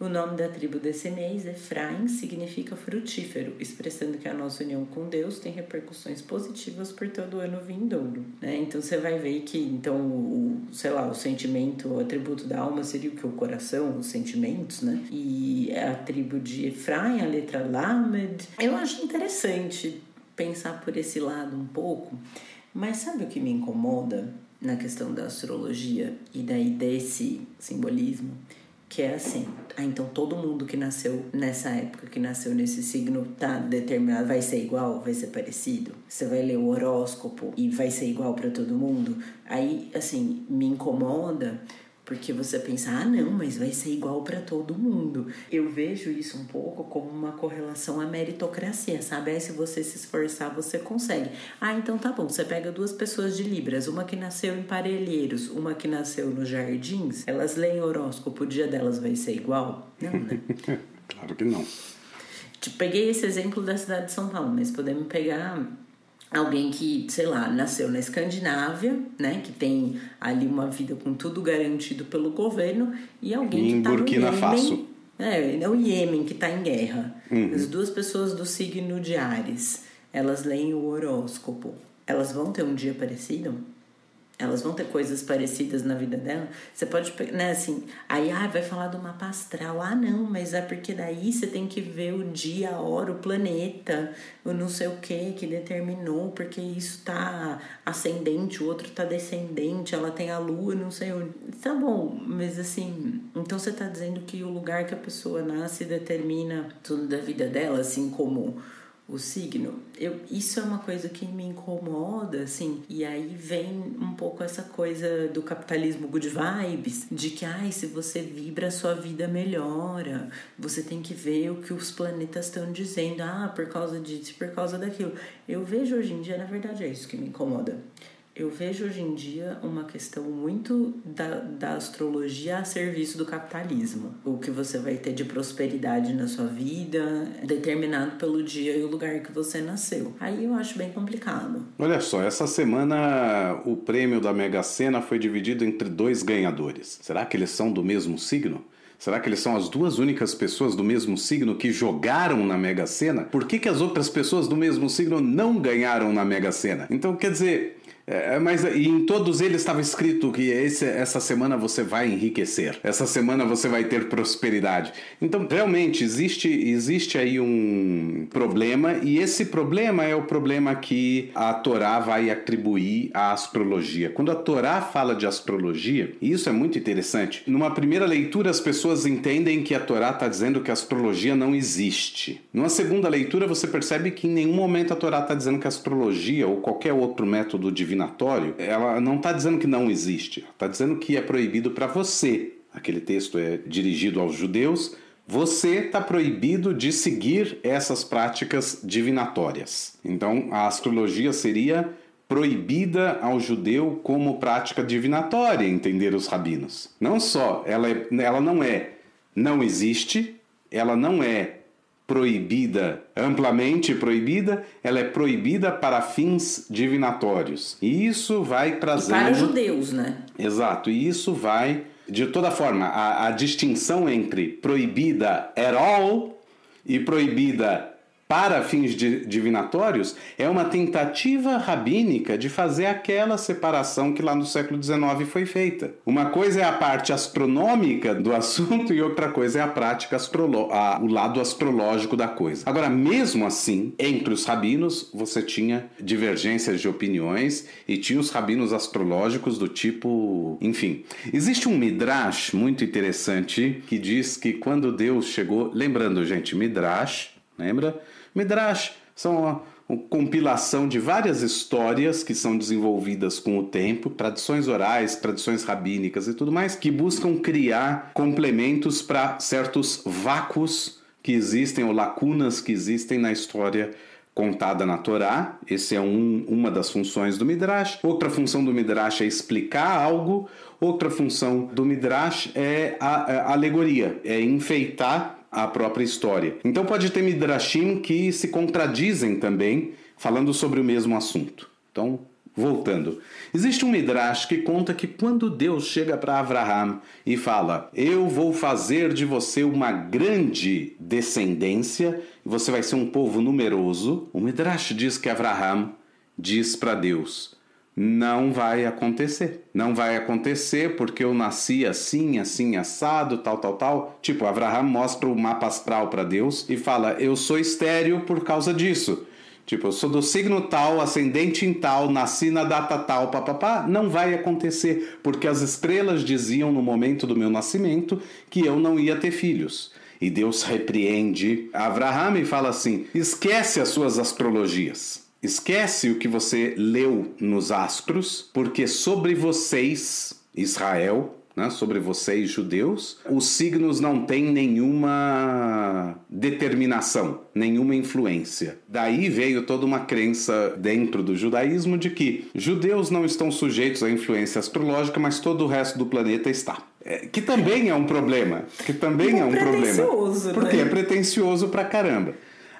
O nome da tribo desse mês, Efraim, significa frutífero, expressando que a nossa união com Deus tem repercussões positivas por todo o ano vindouro. Né? Então você vai ver que, então, o, sei lá, o sentimento, o atributo da alma seria o que? O coração, os sentimentos, né? E a tribo de Efraim, a letra Lamed. Eu acho interessante pensar por esse lado um pouco, mas sabe o que me incomoda na questão da astrologia e daí desse simbolismo? Que é assim. Ah, então todo mundo que nasceu nessa época, que nasceu nesse signo, tá determinado, vai ser igual, vai ser parecido. Você vai ler o horóscopo e vai ser igual para todo mundo. Aí, assim, me incomoda porque você pensa, ah, não, mas vai ser igual para todo mundo. Eu vejo isso um pouco como uma correlação à meritocracia, sabe? Aí se você se esforçar, você consegue. Ah, então tá bom, você pega duas pessoas de Libras, uma que nasceu em Parelheiros, uma que nasceu nos Jardins, elas leem horóscopo, o dia delas vai ser igual? Não, né? claro que não. Tipo, peguei esse exemplo da cidade de São Paulo, mas podemos pegar alguém que, sei lá, nasceu na Escandinávia, né, que tem ali uma vida com tudo garantido pelo governo, e alguém em que está no Iêmen, Faso. É, é o Iêmen que está em guerra. Uhum. As duas pessoas do signo de Ares, elas leem o horóscopo. Elas vão ter um dia parecido? Elas vão ter coisas parecidas na vida dela. Você pode, né, assim, aí ah, vai falar do mapa astral. Ah, não, mas é porque daí você tem que ver o dia, a hora, o planeta, o não sei o que que determinou, porque isso tá ascendente, o outro tá descendente, ela tem a lua, não sei onde. Tá bom, mas assim, então você tá dizendo que o lugar que a pessoa nasce determina tudo da vida dela, assim como o signo. Eu, isso é uma coisa que me incomoda, assim. E aí vem um pouco essa coisa do capitalismo good vibes, de que, ai, se você vibra, sua vida melhora. Você tem que ver o que os planetas estão dizendo. Ah, por causa disso, por causa daquilo. Eu vejo hoje em dia, na verdade, é isso que me incomoda. Eu vejo hoje em dia uma questão muito da, da astrologia a serviço do capitalismo. O que você vai ter de prosperidade na sua vida, determinado pelo dia e o lugar que você nasceu. Aí eu acho bem complicado. Olha só, essa semana o prêmio da Mega Sena foi dividido entre dois ganhadores. Será que eles são do mesmo signo? Será que eles são as duas únicas pessoas do mesmo signo que jogaram na Mega Sena? Por que, que as outras pessoas do mesmo signo não ganharam na Mega Sena? Então, quer dizer, é, mas e em todos eles estava escrito que esse, essa semana você vai enriquecer, essa semana você vai ter prosperidade. Então, realmente, existe, existe aí um problema, e esse problema é o problema que a Torá vai atribuir à astrologia. Quando a Torá fala de astrologia, e isso é muito interessante, numa primeira leitura as pessoas entendem que a Torá está dizendo que a astrologia não existe. Numa segunda leitura você percebe que em nenhum momento a Torá está dizendo que a astrologia ou qualquer outro método de divinatório, ela não está dizendo que não existe, está dizendo que é proibido para você. Aquele texto é dirigido aos judeus. Você está proibido de seguir essas práticas divinatórias. Então, a astrologia seria proibida ao judeu como prática divinatória, entender os rabinos. Não só, ela, é, ela não é, não existe, ela não é proibida, amplamente proibida, ela é proibida para fins divinatórios. E isso vai trazendo. E para judeus, né? Exato, e isso vai. De toda forma, a, a distinção entre proibida at all e proibida para fins divinatórios é uma tentativa rabínica de fazer aquela separação que lá no século XIX foi feita. Uma coisa é a parte astronômica do assunto e outra coisa é a prática a, o lado astrológico da coisa. Agora, mesmo assim, entre os rabinos você tinha divergências de opiniões e tinha os rabinos astrológicos do tipo, enfim. Existe um midrash muito interessante que diz que quando Deus chegou, lembrando, gente, midrash, lembra? Midrash são uma, uma compilação de várias histórias que são desenvolvidas com o tempo, tradições orais, tradições rabínicas e tudo mais, que buscam criar complementos para certos vácuos que existem ou lacunas que existem na história contada na Torá. Esse é um, uma das funções do Midrash. Outra função do Midrash é explicar algo. Outra função do Midrash é a, a alegoria, é enfeitar a própria história. Então pode ter midrashim que se contradizem também, falando sobre o mesmo assunto. Então, voltando. Existe um midrash que conta que quando Deus chega para Abraham e fala: "Eu vou fazer de você uma grande descendência e você vai ser um povo numeroso", o midrash diz que Abraham diz para Deus: não vai acontecer. Não vai acontecer porque eu nasci assim, assim, assado, tal, tal, tal. Tipo, Abraham mostra o mapa astral para Deus e fala: Eu sou estéreo por causa disso. Tipo, eu sou do signo tal, ascendente em tal, nasci na data tal, papapá. Não vai acontecer, porque as estrelas diziam no momento do meu nascimento que eu não ia ter filhos. E Deus repreende Abraham e fala assim: esquece as suas astrologias. Esquece o que você leu nos astros, porque sobre vocês, Israel, né, sobre vocês, judeus, os signos não têm nenhuma determinação, nenhuma influência. Daí veio toda uma crença dentro do judaísmo de que judeus não estão sujeitos à influência astrológica, mas todo o resto do planeta está. É, que também é um problema. Que também é um problema. Porque né? é pretencioso pra caramba.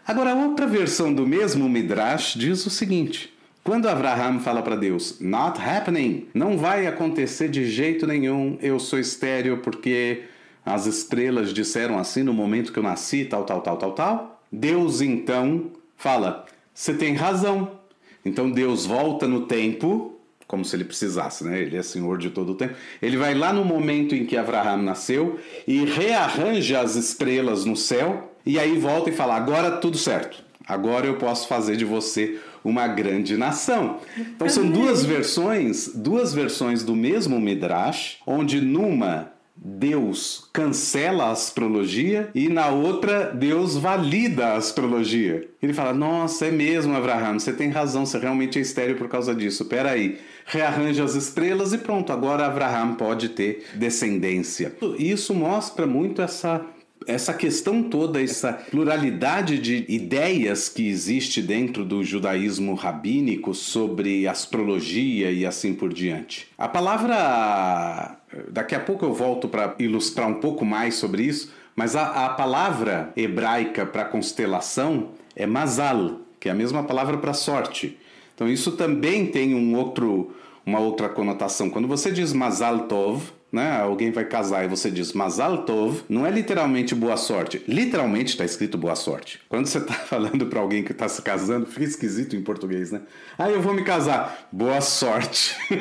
Agora, outra versão do mesmo Midrash diz o seguinte: quando Abraham fala para Deus, not happening, não vai acontecer de jeito nenhum, eu sou estéreo porque as estrelas disseram assim no momento que eu nasci, tal, tal, tal, tal, tal. Deus então fala, você tem razão. Então Deus volta no tempo, como se ele precisasse, né? Ele é senhor de todo o tempo. Ele vai lá no momento em que Abraham nasceu e rearranja as estrelas no céu e aí volta e fala: agora tudo certo. Agora eu posso fazer de você uma grande nação. Então são duas versões, duas versões do mesmo Midrash, onde numa Deus cancela a astrologia e na outra Deus valida a astrologia. Ele fala: Nossa, é mesmo, Abraham, você tem razão, você realmente é estéreo por causa disso. Peraí, rearranja as estrelas e pronto, agora Abraham pode ter descendência. Isso mostra muito essa essa questão toda, essa pluralidade de ideias que existe dentro do judaísmo rabínico sobre astrologia e assim por diante. A palavra. Daqui a pouco eu volto para ilustrar um pouco mais sobre isso, mas a, a palavra hebraica para constelação é mazal, que é a mesma palavra para sorte. Então isso também tem um outro, uma outra conotação. Quando você diz mazal tov, né? Alguém vai casar e você diz Mazal Tov, não é literalmente boa sorte. Literalmente está escrito boa sorte. Quando você está falando para alguém que está se casando, fica esquisito em português, né? Ah, eu vou me casar. Boa sorte.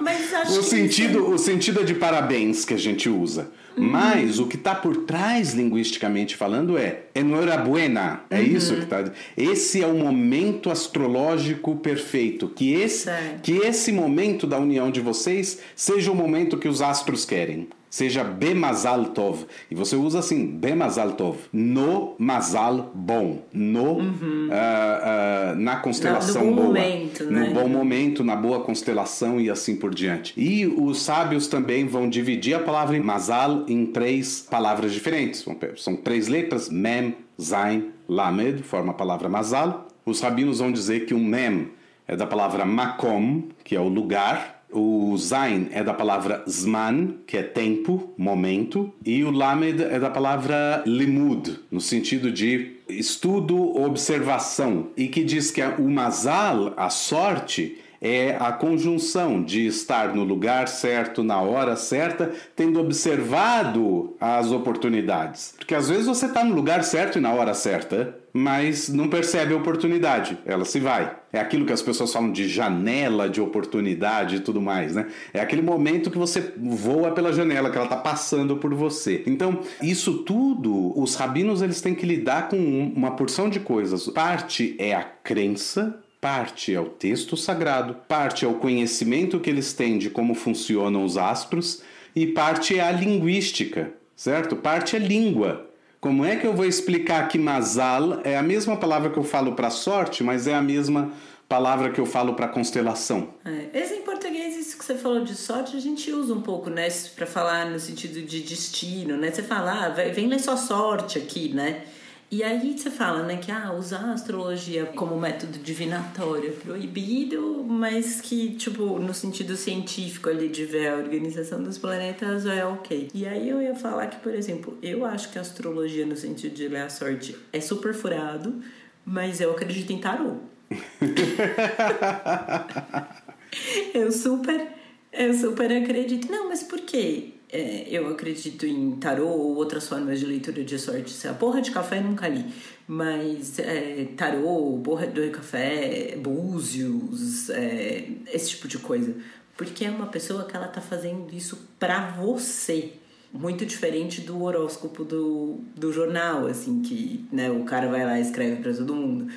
Mas acho o sentido, que... o sentido é de parabéns que a gente usa. Mas o que está por trás, linguisticamente falando, é enhorabuena. É uhum. isso que está. Esse é o momento astrológico perfeito. Que esse, que esse momento da união de vocês seja o momento que os astros querem seja Bemazal Tov. E você usa assim, Bemazal Tov. No Mazal bom. No, uhum. uh, uh, na constelação no, no bom boa. Momento, né? No bom momento, na boa constelação e assim por diante. E os sábios também vão dividir a palavra Mazal em três palavras diferentes. São três letras, Mem, Zain, Lamed, forma a palavra Mazal. Os rabinos vão dizer que o mem é da palavra makom, que é o lugar, o zain é da palavra zman, que é tempo, momento, e o lamed é da palavra limud, no sentido de estudo, observação, e que diz que o mazal, a sorte, é a conjunção de estar no lugar certo, na hora certa, tendo observado as oportunidades. Porque às vezes você está no lugar certo e na hora certa, mas não percebe a oportunidade, ela se vai. É aquilo que as pessoas falam de janela de oportunidade e tudo mais, né? É aquele momento que você voa pela janela, que ela está passando por você. Então, isso tudo, os rabinos eles têm que lidar com uma porção de coisas. Parte é a crença Parte é o texto sagrado, parte é o conhecimento que eles têm de como funcionam os astros, e parte é a linguística, certo? Parte é língua. Como é que eu vou explicar que Mazal é a mesma palavra que eu falo para sorte, mas é a mesma palavra que eu falo para constelação? É, esse em português, isso que você falou de sorte, a gente usa um pouco, né? Para falar no sentido de destino, né? Você fala, ah, vem ler sua sorte aqui, né? E aí você fala, né, que ah, usar a astrologia como método divinatório é proibido, mas que, tipo, no sentido científico ali de ver a organização dos planetas é ok. E aí eu ia falar que, por exemplo, eu acho que a astrologia no sentido de ler a sorte é super furado, mas eu acredito em tarô. eu super, eu super acredito. Não, mas por quê? É, eu acredito em tarô ou outras formas de leitura de sorte. A porra de café nunca li, mas é, tarô, porra de café, búzios, é, esse tipo de coisa. Porque é uma pessoa que ela tá fazendo isso pra você. Muito diferente do horóscopo do, do jornal, assim, que né, o cara vai lá e escreve para todo mundo.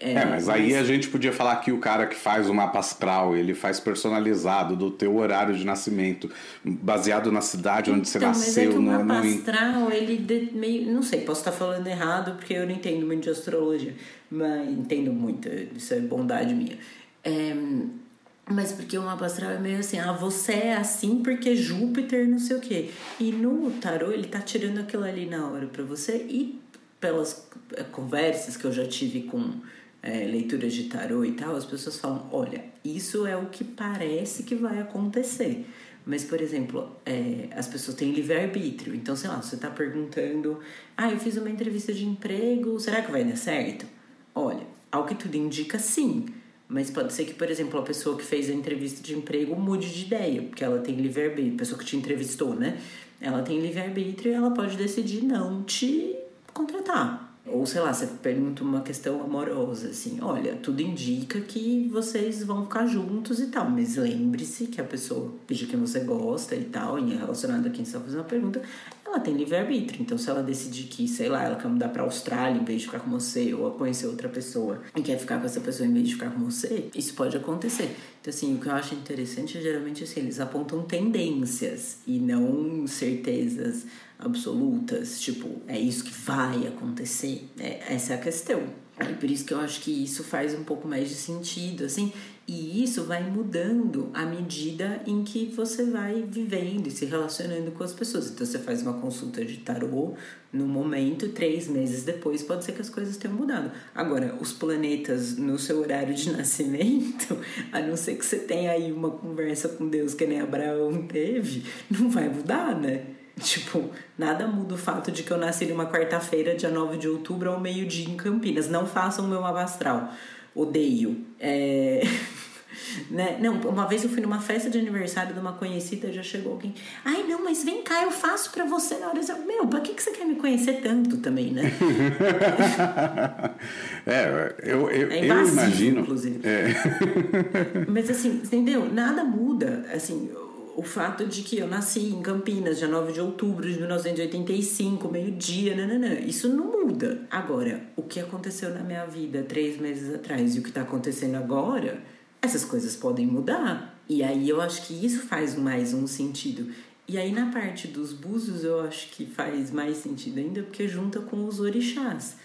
É, é, mas aí a gente podia falar que o cara que faz o mapa astral, ele faz personalizado do teu horário de nascimento, baseado na cidade onde então, você nasceu. Mas é que o mapa astral, ele de, meio, não sei, posso estar falando errado porque eu não entendo muito de astrologia, mas entendo muito, isso é bondade minha. É, mas porque o mapa astral é meio assim, ah, você é assim porque Júpiter não sei o quê. E no tarô ele tá tirando aquilo ali na hora para você e pelas eh, conversas que eu já tive com é, leituras de tarô e tal, as pessoas falam: olha, isso é o que parece que vai acontecer. Mas, por exemplo, é, as pessoas têm livre-arbítrio. Então, sei lá, você está perguntando: ah, eu fiz uma entrevista de emprego, será que vai dar certo? Olha, ao que tudo indica, sim. Mas pode ser que, por exemplo, a pessoa que fez a entrevista de emprego mude de ideia, porque ela tem livre-arbítrio. A pessoa que te entrevistou, né? Ela tem livre-arbítrio e ela pode decidir não te contratar. Ou sei lá, você pergunta uma questão amorosa, assim, olha, tudo indica que vocês vão ficar juntos e tal, mas lembre-se que a pessoa de quem você gosta e tal, e é relacionado a quem você está fazendo a pergunta, ela tem livre-arbítrio. Então, se ela decidir que, sei lá, ela quer mudar pra Austrália em vez de ficar com você, ou conhecer outra pessoa e quer ficar com essa pessoa em vez de ficar com você, isso pode acontecer. Então, assim, o que eu acho interessante é geralmente assim, eles apontam tendências e não certezas absolutas, tipo, é isso que vai acontecer. É, essa é a questão. E por isso que eu acho que isso faz um pouco mais de sentido, assim, e isso vai mudando à medida em que você vai vivendo e se relacionando com as pessoas. Então você faz uma consulta de tarô no momento, três meses depois pode ser que as coisas tenham mudado. Agora, os planetas no seu horário de nascimento, a não ser que você tenha aí uma conversa com Deus que nem Abraão teve, não vai mudar, né? Tipo, nada muda o fato de que eu nasci numa quarta-feira, dia 9 de outubro, ao meio-dia em Campinas. Não façam o meu mapa astral. Odeio. É... né? Não, uma vez eu fui numa festa de aniversário de uma conhecida, já chegou alguém. Ai, não, mas vem cá, eu faço pra você na hora. Eu, Meu, pra que, que você quer me conhecer tanto também, né? é, eu, eu, é invasivo, eu imagino. Inclusive. É. mas assim, entendeu? Nada muda. Assim, o fato de que eu nasci em Campinas, dia 9 de outubro de 1985, meio-dia, nananã, isso não muda. Agora, o que aconteceu na minha vida três meses atrás e o que está acontecendo agora, essas coisas podem mudar. E aí eu acho que isso faz mais um sentido. E aí na parte dos búzios eu acho que faz mais sentido ainda porque junta com os orixás.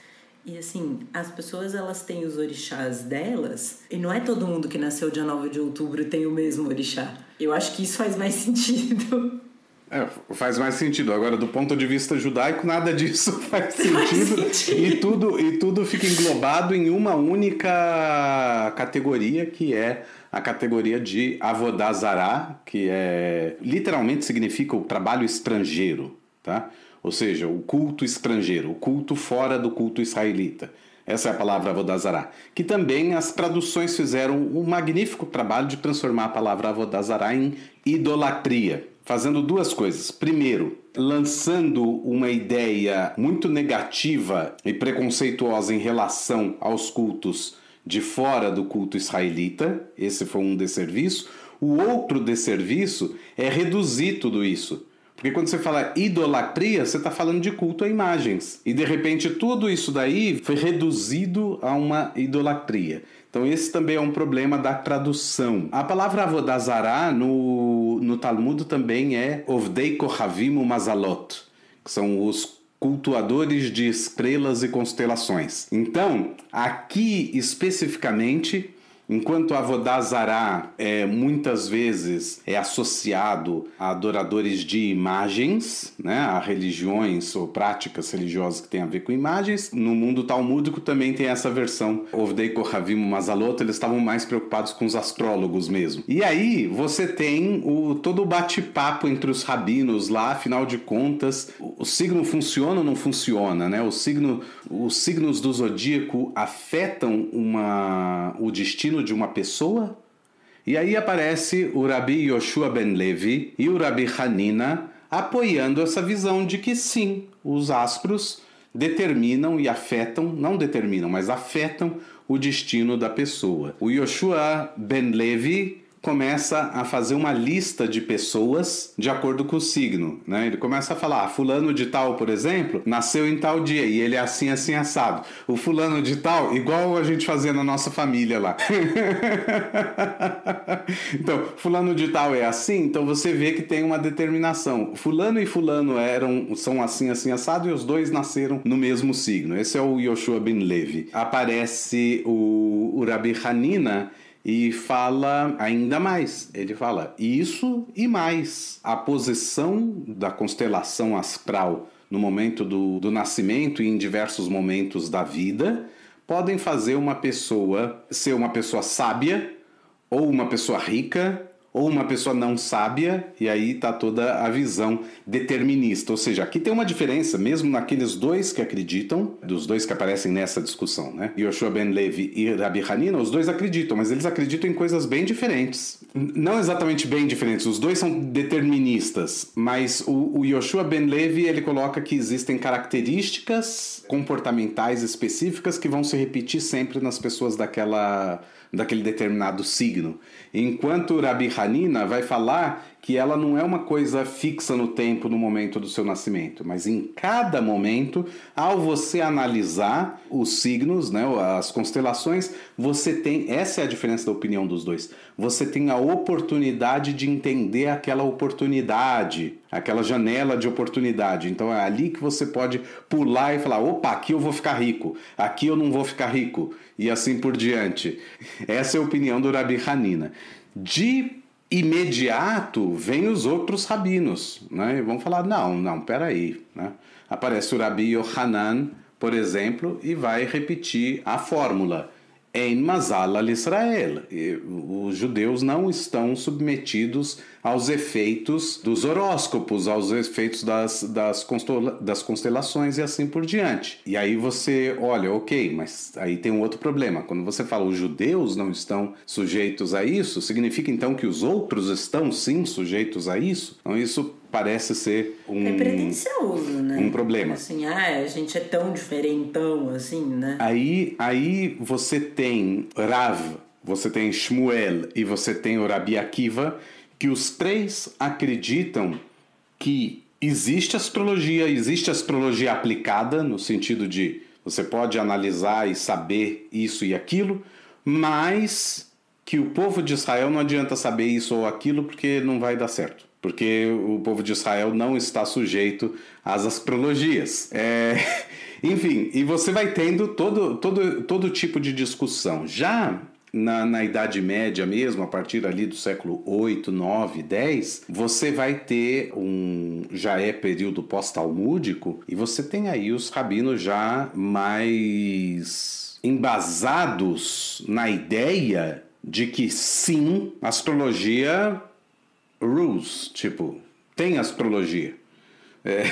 E assim, as pessoas elas têm os orixás delas, e não é todo mundo que nasceu dia 9 de outubro tem o mesmo orixá. Eu acho que isso faz mais sentido. É, faz mais sentido. Agora, do ponto de vista judaico, nada disso faz sentido. Faz sentido. E, tudo, e tudo fica englobado em uma única categoria, que é a categoria de avodazará, que é literalmente significa o trabalho estrangeiro, tá? Ou seja, o culto estrangeiro, o culto fora do culto israelita. Essa é a palavra avodazará. Que também as traduções fizeram um magnífico trabalho de transformar a palavra avodazará em idolatria fazendo duas coisas. Primeiro, lançando uma ideia muito negativa e preconceituosa em relação aos cultos de fora do culto israelita. Esse foi um desserviço. O outro desserviço é reduzir tudo isso. Porque quando você fala idolatria, você está falando de culto a imagens. E de repente tudo isso daí foi reduzido a uma idolatria. Então esse também é um problema da tradução. A palavra avodazará no, no Talmud também é Ovdei Kohavim Mazalot, que são os cultuadores de estrelas e constelações. Então, aqui especificamente Enquanto Avodazará é, muitas vezes é associado a adoradores de imagens, né, a religiões ou práticas religiosas que têm a ver com imagens, no mundo talmúdico também tem essa versão. Ovdei Kohavim Mazalot, eles estavam mais preocupados com os astrólogos mesmo. E aí você tem o, todo o bate-papo entre os rabinos lá, afinal de contas, o, o signo funciona ou não funciona, né? O signo, os signos do zodíaco afetam uma, o destino destino de uma pessoa? E aí aparece o Rabi Yoshua Ben Levi e o Rabi Hanina apoiando essa visão de que sim, os astros determinam e afetam, não determinam, mas afetam o destino da pessoa. O Yoshua Ben Levi começa a fazer uma lista de pessoas de acordo com o signo, né? Ele começa a falar, ah, fulano de tal, por exemplo, nasceu em tal dia e ele é assim, assim, assado. O fulano de tal, igual a gente fazia na nossa família lá. então, fulano de tal é assim, então você vê que tem uma determinação. Fulano e fulano eram, são assim, assim, assado e os dois nasceram no mesmo signo. Esse é o Yoshua Ben Levi. Aparece o, o Rabi Hanina, e fala ainda mais. Ele fala isso e mais. A posição da constelação astral no momento do, do nascimento e em diversos momentos da vida podem fazer uma pessoa ser uma pessoa sábia ou uma pessoa rica ou uma pessoa não sábia, e aí está toda a visão determinista. Ou seja, aqui tem uma diferença, mesmo naqueles dois que acreditam, dos dois que aparecem nessa discussão, né? Yoshua Ben Levi e Rabi Hanina, os dois acreditam, mas eles acreditam em coisas bem diferentes. Não exatamente bem diferentes, os dois são deterministas, mas o, o Yoshua Ben Levi ele coloca que existem características comportamentais específicas que vão se repetir sempre nas pessoas daquela daquele determinado signo. Enquanto Rabi Hanina vai falar que ela não é uma coisa fixa no tempo, no momento do seu nascimento, mas em cada momento, ao você analisar os signos, né, as constelações, você tem, essa é a diferença da opinião dos dois, você tem a oportunidade de entender aquela oportunidade, aquela janela de oportunidade. Então é ali que você pode pular e falar: opa, aqui eu vou ficar rico, aqui eu não vou ficar rico, e assim por diante. Essa é a opinião do Rabi Hanina. De imediato vem os outros rabinos, né? E vão falar, não, não, peraí, né? Aparece o Rabi Yohanan, por exemplo, e vai repetir a fórmula. Em Mazal al Israel. Os judeus não estão submetidos aos efeitos dos horóscopos, aos efeitos das, das, das constelações e assim por diante. E aí você olha, ok, mas aí tem um outro problema. Quando você fala os judeus não estão sujeitos a isso, significa então que os outros estão sim sujeitos a isso? Então isso parece ser um é pretencioso, né? Um problema. Assim, ah, a gente é tão diferentão assim, né? Aí, aí você tem Rav, você tem Shmuel e você tem o Rabi Akiva que os três acreditam que existe astrologia, existe astrologia aplicada, no sentido de você pode analisar e saber isso e aquilo, mas que o povo de Israel não adianta saber isso ou aquilo porque não vai dar certo. Porque o povo de Israel não está sujeito às astrologias. É... Enfim, e você vai tendo todo, todo, todo tipo de discussão. Já na, na Idade Média mesmo, a partir ali do século 8, 9, 10, você vai ter um. já é período pós-talmúdico, e você tem aí os rabinos já mais embasados na ideia de que sim, astrologia rules, tipo, tem astrologia. É,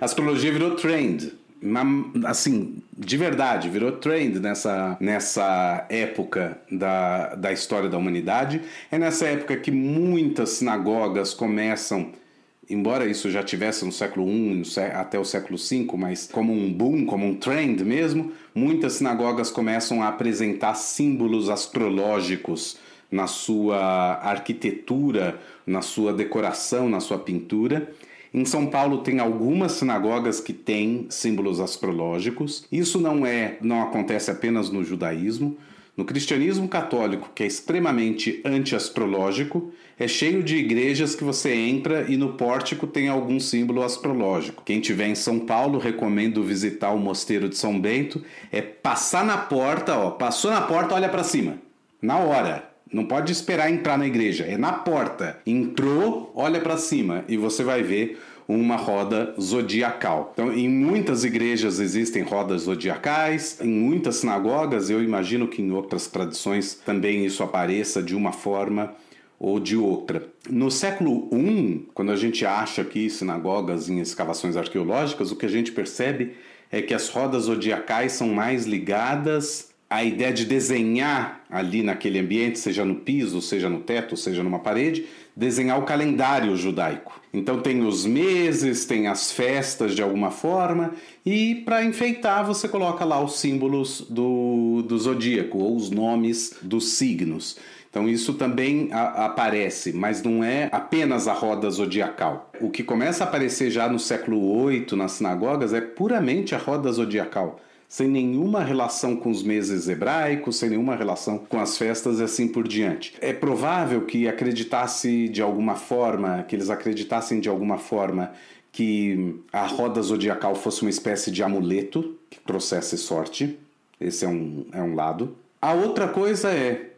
astrologia virou trend assim, de verdade, virou trend nessa, nessa época da, da história da humanidade. É nessa época que muitas sinagogas começam, embora isso já tivesse no século I até o século V, mas como um boom, como um trend mesmo, muitas sinagogas começam a apresentar símbolos astrológicos na sua arquitetura, na sua decoração, na sua pintura. Em São Paulo tem algumas sinagogas que têm símbolos astrológicos. Isso não é, não acontece apenas no judaísmo. No cristianismo católico, que é extremamente anti-astrológico, é cheio de igrejas que você entra e no pórtico tem algum símbolo astrológico. Quem tiver em São Paulo, recomendo visitar o Mosteiro de São Bento. É passar na porta, ó, passou na porta, olha para cima. Na hora. Não pode esperar entrar na igreja, é na porta. Entrou, olha para cima e você vai ver uma roda zodiacal. Então, em muitas igrejas existem rodas zodiacais, em muitas sinagogas, eu imagino que em outras tradições também isso apareça de uma forma ou de outra. No século I, quando a gente acha aqui sinagogas em escavações arqueológicas, o que a gente percebe é que as rodas zodiacais são mais ligadas a ideia de desenhar ali naquele ambiente, seja no piso, seja no teto, seja numa parede, desenhar o calendário judaico. Então tem os meses, tem as festas de alguma forma, e para enfeitar você coloca lá os símbolos do, do zodíaco ou os nomes dos signos. Então isso também a, aparece, mas não é apenas a roda zodiacal. O que começa a aparecer já no século VIII nas sinagogas é puramente a roda zodiacal sem nenhuma relação com os meses hebraicos, sem nenhuma relação com as festas e assim por diante. É provável que acreditasse de alguma forma, que eles acreditassem de alguma forma que a roda zodiacal fosse uma espécie de amuleto que trouxesse sorte. Esse é um, é um lado. A outra coisa é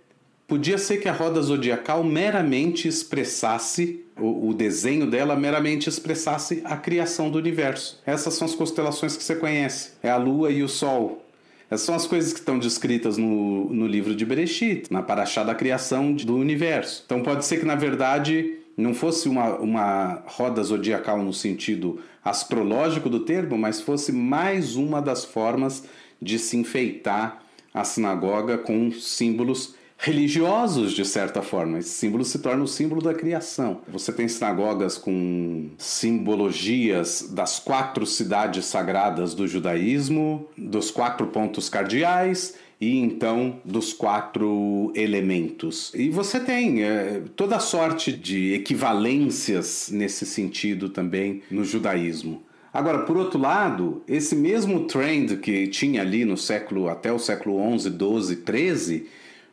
Podia ser que a roda zodiacal meramente expressasse, o, o, desenho dela meramente expressasse a criação do universo. Essas são as constelações que você conhece: é a Lua e o Sol. Essas são as coisas que estão descritas no, no livro de Bereshit, na paraxá da criação do universo. Então pode ser que, na verdade, não fosse uma, uma roda zodiacal no sentido astrológico do termo, mas fosse mais uma das formas de se enfeitar a sinagoga com símbolos religiosos, de certa forma. Esse símbolo se torna o símbolo da criação. Você tem sinagogas com simbologias das quatro cidades sagradas do judaísmo, dos quatro pontos cardeais e então dos quatro elementos. E você tem é, toda sorte de equivalências nesse sentido também no judaísmo. Agora, por outro lado, esse mesmo trend que tinha ali no século até o século 11, 12, 13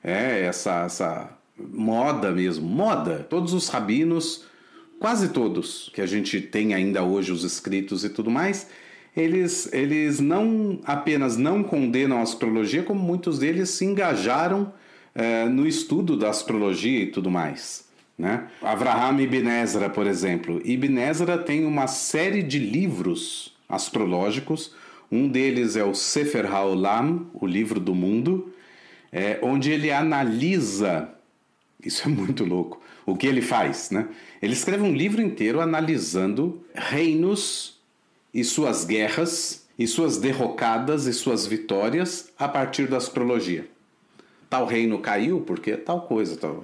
é essa, essa moda mesmo, moda. Todos os rabinos, quase todos que a gente tem ainda hoje os escritos e tudo mais, eles, eles não apenas não condenam a astrologia, como muitos deles se engajaram é, no estudo da astrologia e tudo mais. Né? Avraham Ibn Ezra, por exemplo. Ibn Ezra tem uma série de livros astrológicos. Um deles é o Sefer HaOlam, o livro do mundo, é, onde ele analisa. Isso é muito louco. O que ele faz, né? Ele escreve um livro inteiro analisando reinos e suas guerras, e suas derrocadas e suas vitórias a partir da astrologia. Tal reino caiu porque tal coisa, tal,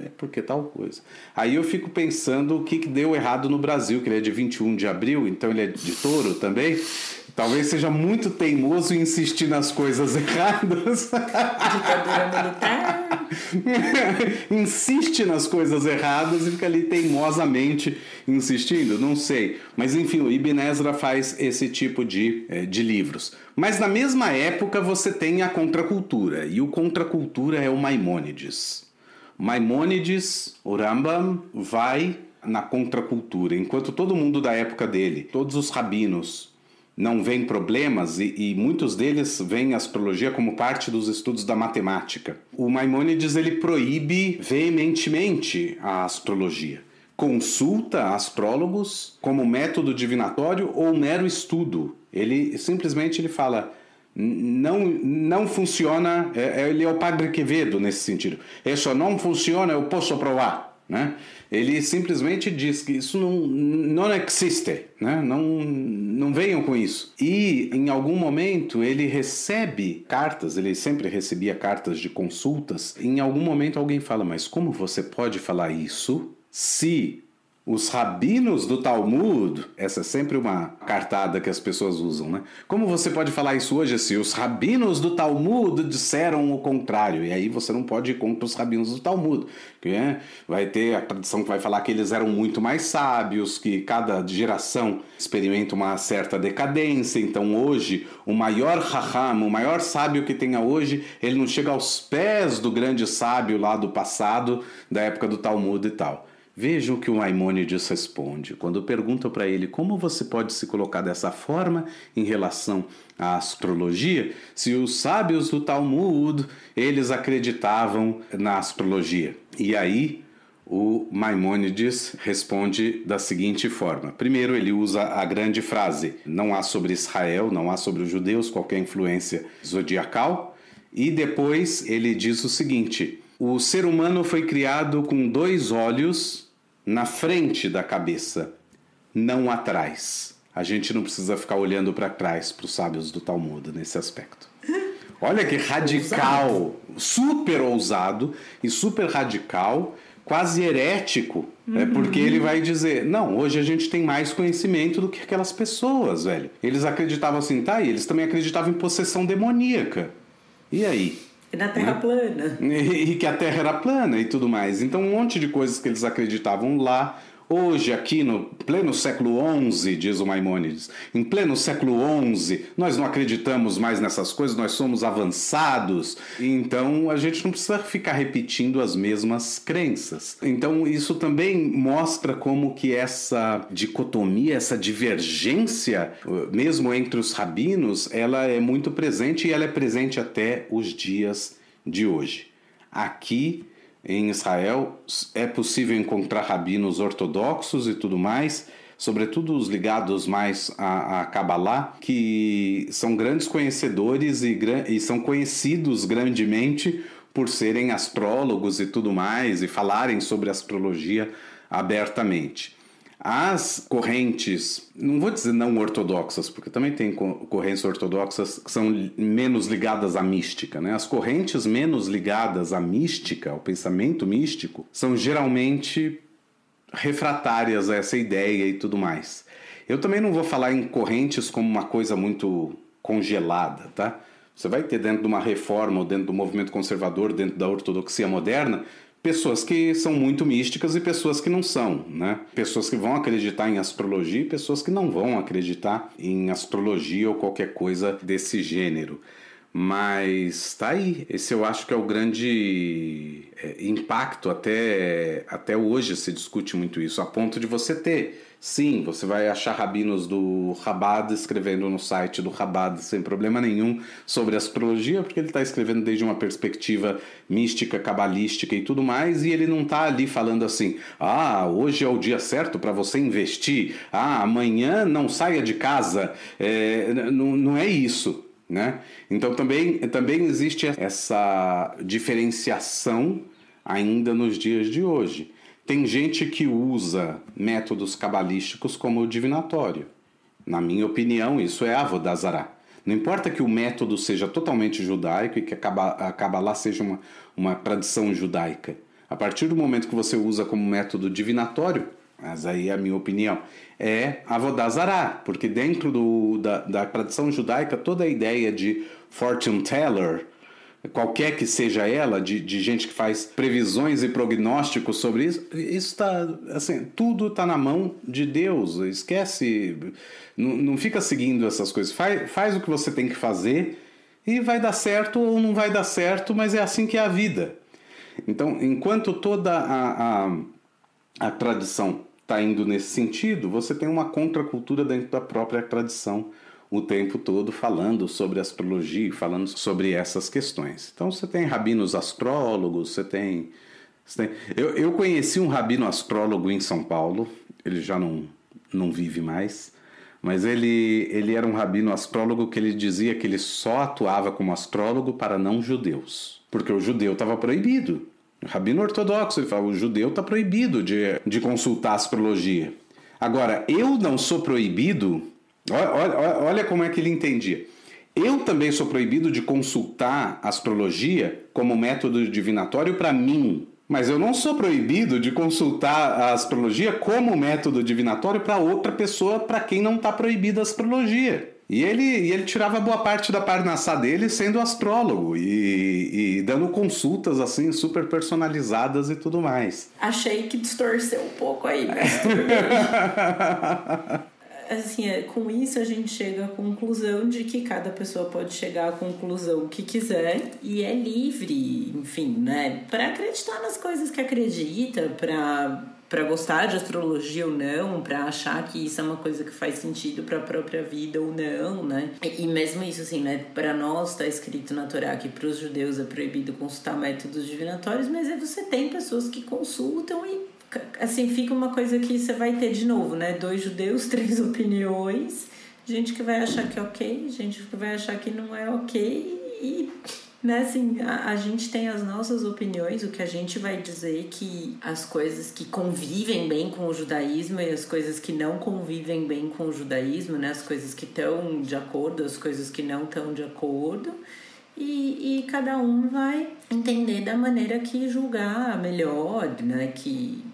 é porque tal coisa. Aí eu fico pensando o que, que deu errado no Brasil, que ele é de 21 de abril, então ele é de touro também. Talvez seja muito teimoso em insistir nas coisas erradas. Ditadura militar. Insiste nas coisas erradas e fica ali teimosamente insistindo, não sei. Mas enfim, o Ibn Ezra faz esse tipo de, eh, de livros. Mas na mesma época você tem a contracultura, e o contracultura é o Maimônides. Maimônides, o Rambam, vai na contracultura, enquanto todo mundo da época dele, todos os rabinos, não veem problemas e, e, muitos deles veem a astrologia como parte dos estudos da matemática. O Maimônides ele proíbe veementemente a astrologia. Consulta astrólogos como método divinatório ou mero estudo. Ele simplesmente ele fala não, não funciona, é, é, ele é o padre Quevedo nesse sentido. Isso não funciona, eu posso provar. Né? Ele simplesmente diz que isso não, não existe, né? não, não venham com isso. E em algum momento ele recebe cartas, ele sempre recebia cartas de consultas. Em algum momento alguém fala, mas como você pode falar isso se os rabinos do Talmud, essa é sempre uma cartada que as pessoas usam, né? Como você pode falar isso hoje se os rabinos do Talmud disseram o contrário? E aí você não pode ir contra os rabinos do Talmud, que é, vai ter a tradição que vai falar que eles eram muito mais sábios, que cada geração experimenta uma certa decadência. Então hoje o maior raham, o maior sábio que tenha hoje, ele não chega aos pés do grande sábio lá do passado, da época do Talmud e tal. Veja o que o Maimônides responde. Quando perguntam para ele como você pode se colocar dessa forma em relação à astrologia, se os sábios do Talmud eles acreditavam na astrologia. E aí o Maimônides responde da seguinte forma: primeiro, ele usa a grande frase: não há sobre Israel, não há sobre os judeus qualquer influência zodiacal, e depois ele diz o seguinte: o ser humano foi criado com dois olhos na frente da cabeça, não atrás. A gente não precisa ficar olhando para trás para os sábios do Talmud nesse aspecto. Olha que radical, super ousado e super radical, quase herético, uhum. é porque ele vai dizer: não, hoje a gente tem mais conhecimento do que aquelas pessoas, velho. Eles acreditavam assim, tá? E eles também acreditavam em possessão demoníaca. E aí? E na Terra né? plana. E, e que a Terra era plana e tudo mais. Então, um monte de coisas que eles acreditavam lá Hoje, aqui no pleno século XI, diz o Maimônides, em pleno século XI, nós não acreditamos mais nessas coisas, nós somos avançados, então a gente não precisa ficar repetindo as mesmas crenças. Então isso também mostra como que essa dicotomia, essa divergência, mesmo entre os rabinos, ela é muito presente e ela é presente até os dias de hoje. Aqui em Israel é possível encontrar rabinos ortodoxos e tudo mais, sobretudo os ligados mais a Kabbalah, que são grandes conhecedores e, e são conhecidos grandemente por serem astrólogos e tudo mais e falarem sobre astrologia abertamente. As correntes, não vou dizer não ortodoxas, porque também tem correntes ortodoxas que são menos ligadas à mística, né? As correntes menos ligadas à mística, ao pensamento místico, são geralmente refratárias a essa ideia e tudo mais. Eu também não vou falar em correntes como uma coisa muito congelada, tá? Você vai ter dentro de uma reforma ou dentro do movimento conservador, dentro da ortodoxia moderna, pessoas que são muito místicas e pessoas que não são, né? Pessoas que vão acreditar em astrologia e pessoas que não vão acreditar em astrologia ou qualquer coisa desse gênero. Mas tá aí. Esse eu acho que é o grande é, impacto. Até, até hoje se discute muito isso, a ponto de você ter Sim, você vai achar rabinos do Rabad escrevendo no site do Rabad sem problema nenhum sobre astrologia, porque ele está escrevendo desde uma perspectiva mística, cabalística e tudo mais, e ele não está ali falando assim: ah, hoje é o dia certo para você investir, ah, amanhã não saia de casa. É, não, não é isso. Né? Então também, também existe essa diferenciação ainda nos dias de hoje. Tem gente que usa métodos cabalísticos como divinatório. Na minha opinião, isso é avodazará. Não importa que o método seja totalmente judaico e que a Kabbalah seja uma, uma tradição judaica. A partir do momento que você usa como método divinatório, mas aí é a minha opinião, é avodazará, porque dentro do, da, da tradição judaica toda a ideia de fortune teller, qualquer que seja ela, de, de gente que faz previsões e prognósticos sobre isso, isso está, assim, tudo está na mão de Deus. Esquece, não, não fica seguindo essas coisas. Faz, faz o que você tem que fazer e vai dar certo ou não vai dar certo, mas é assim que é a vida. Então, enquanto toda a, a, a tradição está indo nesse sentido, você tem uma contracultura dentro da própria tradição o tempo todo falando sobre astrologia, falando sobre essas questões. Então você tem rabinos astrólogos, você tem. Você tem... Eu, eu conheci um rabino astrólogo em São Paulo, ele já não, não vive mais, mas ele, ele era um rabino astrólogo que ele dizia que ele só atuava como astrólogo para não judeus, porque o judeu estava proibido. Rabino ortodoxo, ele fala, o judeu está proibido de, de consultar astrologia. Agora, eu não sou proibido Olha, olha, olha como é que ele entendia. Eu também sou proibido de consultar astrologia como método divinatório para mim, mas eu não sou proibido de consultar a astrologia como método divinatório para outra pessoa para quem não está proibida a astrologia. E ele, e ele tirava boa parte da parnassá dele sendo astrólogo e, e, dando consultas assim super personalizadas e tudo mais. Achei que distorceu um pouco aí, mas assim, é, com isso a gente chega à conclusão de que cada pessoa pode chegar à conclusão que quiser e é livre, enfim, né? Para acreditar nas coisas que acredita, para para gostar de astrologia ou não, para achar que isso é uma coisa que faz sentido para a própria vida ou não, né? E mesmo isso assim, né, para nós está escrito na Torá que para os judeus é proibido consultar métodos divinatórios, mas aí você tem pessoas que consultam e assim, fica uma coisa que você vai ter de novo, né? Dois judeus, três opiniões, gente que vai achar que é ok, gente que vai achar que não é ok e né, assim, a, a, gente tem as nossas opiniões, o que a gente vai dizer que as coisas que convivem bem com o judaísmo e as coisas que não convivem bem com o judaísmo, né, as coisas que estão de acordo, as coisas que não estão de acordo. E, e cada um vai entender da maneira que julgar melhor, né, que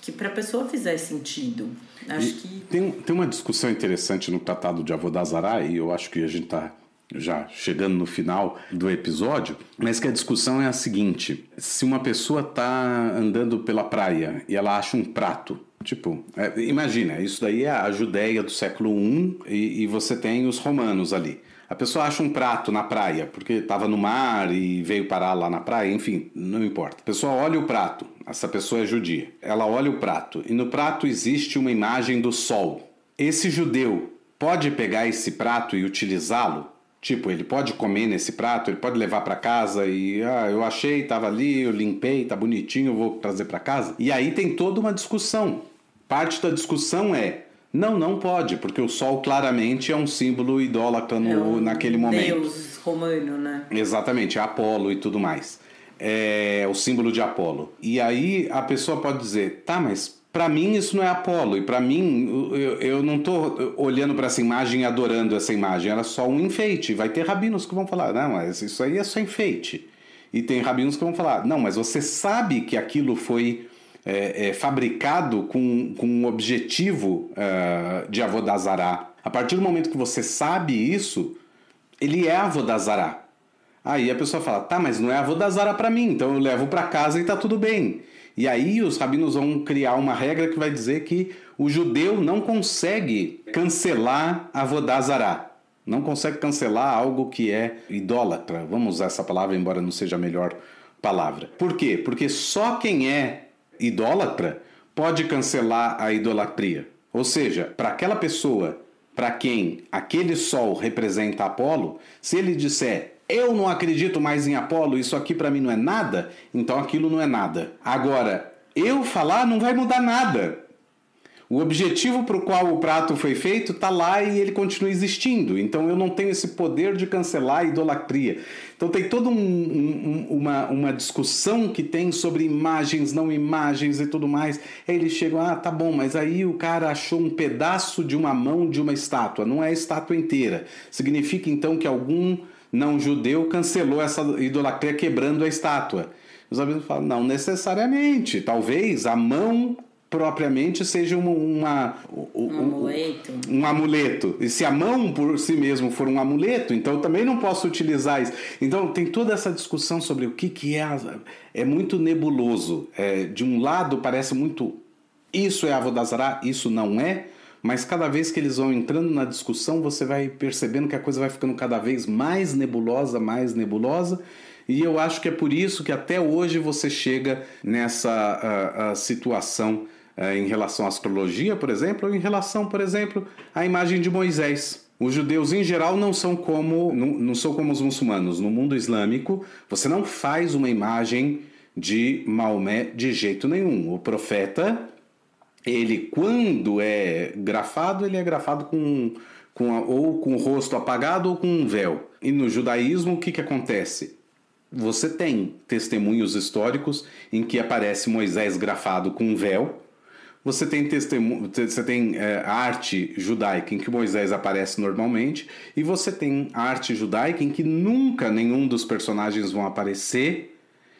que para a pessoa fizer sentido. Acho e que tem, tem uma discussão interessante no Tratado de Avodazará e eu acho que a gente está já chegando no final do episódio, mas que a discussão é a seguinte: se uma pessoa está andando pela praia e ela acha um prato Tipo, é, imagina, isso daí é a Judéia do século I e, e, você tem os romanos ali. A pessoa acha um prato na praia, porque estava no mar e veio parar lá na praia, enfim, não importa. A pessoa olha o prato, essa pessoa é judia. Ela olha o prato e no prato existe uma imagem do sol. Esse judeu pode pegar esse prato e utilizá-lo? Tipo, ele pode comer nesse prato, ele pode levar para casa e ah, eu achei, estava ali, eu limpei, tá bonitinho, eu vou trazer para casa. E aí tem toda uma discussão. Parte da discussão é não, não pode, porque o sol claramente é um símbolo idólatra no, é um naquele momento. Deus romano, né? Exatamente, é Apolo e tudo mais. É o símbolo de Apolo. E aí a pessoa pode dizer, tá, mas para mim isso não é Apolo e para mim eu, eu não tô olhando para essa imagem e adorando essa imagem, era só um enfeite. Vai ter rabinos que vão falar, não, mas isso aí é só enfeite. E tem rabinos que vão falar, não, mas você sabe que aquilo foi é, é, fabricado com, com um objetivo uh, de avodazará. A partir do momento que você sabe isso, ele é avodazará. Aí a pessoa fala, tá, mas não é avodazará para mim, então eu levo para casa e tá tudo bem. E aí os rabinos vão criar uma regra que vai dizer que o judeu não consegue cancelar avodazará. Não consegue cancelar algo que é idólatra. Vamos usar essa palavra, embora não seja a melhor palavra. Por quê? Porque só quem é idólatra pode cancelar a idolatria. Ou seja, para aquela pessoa para quem aquele sol representa Apolo, se ele disser eu não acredito mais em Apolo, isso aqui para mim não é nada, então aquilo não é nada. Agora, eu falar não vai mudar nada. O objetivo para o qual o prato foi feito está lá e ele continua existindo. Então eu não tenho esse poder de cancelar a idolatria. Então tem toda um, um, uma, uma discussão que tem sobre imagens, não imagens e tudo mais. Aí eles chegam, ah, tá bom, mas aí o cara achou um pedaço de uma mão de uma estátua, não é a estátua inteira. Significa então que algum não judeu cancelou essa idolatria quebrando a estátua. Os amigos falam, não necessariamente. Talvez a mão propriamente seja uma, uma um, um, amuleto. Um amuleto. E se a mão por si mesmo for um amuleto, então eu também não posso utilizar isso. Então tem toda essa discussão sobre o que, que é. É muito nebuloso. É, de um lado parece muito. Isso é Avodazará, isso não é. Mas cada vez que eles vão entrando na discussão, você vai percebendo que a coisa vai ficando cada vez mais nebulosa, mais nebulosa. E eu acho que é por isso que até hoje você chega nessa uh, uh, situação é, em relação à astrologia, por exemplo, ou em relação, por exemplo, à imagem de Moisés. os judeus em geral não são como não, não são como os muçulmanos. No mundo islâmico, você não faz uma imagem de Maomé de jeito nenhum. O profeta, ele quando é grafado, ele é grafado com, com a, ou com o rosto apagado ou com um véu. E no judaísmo, o que, que acontece? Você tem testemunhos históricos em que aparece Moisés grafado com um véu, você tem você tem é, arte judaica em que Moisés aparece normalmente, e você tem arte judaica em que nunca nenhum dos personagens vão aparecer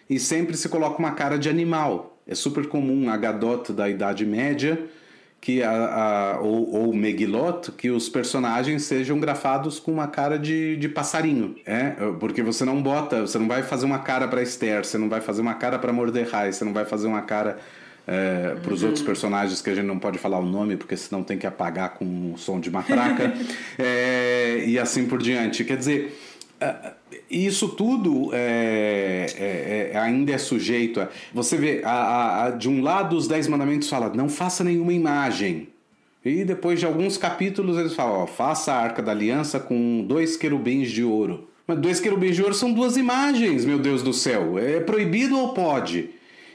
e sempre se coloca uma cara de animal. É super comum a Gadot da Idade Média que a, a, ou, ou Megilot, que os personagens sejam grafados com uma cara de, de passarinho. É? Porque você não bota, você não vai fazer uma cara para Esther, você não vai fazer uma cara para Mordecai, você não vai fazer uma cara é, para os uhum. outros personagens que a gente não pode falar o nome, porque senão tem que apagar com o som de matraca, é, e assim por diante. Quer dizer, isso tudo é, é, é, ainda é sujeito a. Você vê, a, a, de um lado, os Dez Mandamentos falam: não faça nenhuma imagem. E depois de alguns capítulos, eles falam: ó, faça a arca da aliança com dois querubins de ouro. Mas dois querubins de ouro são duas imagens, meu Deus do céu. É proibido ou pode?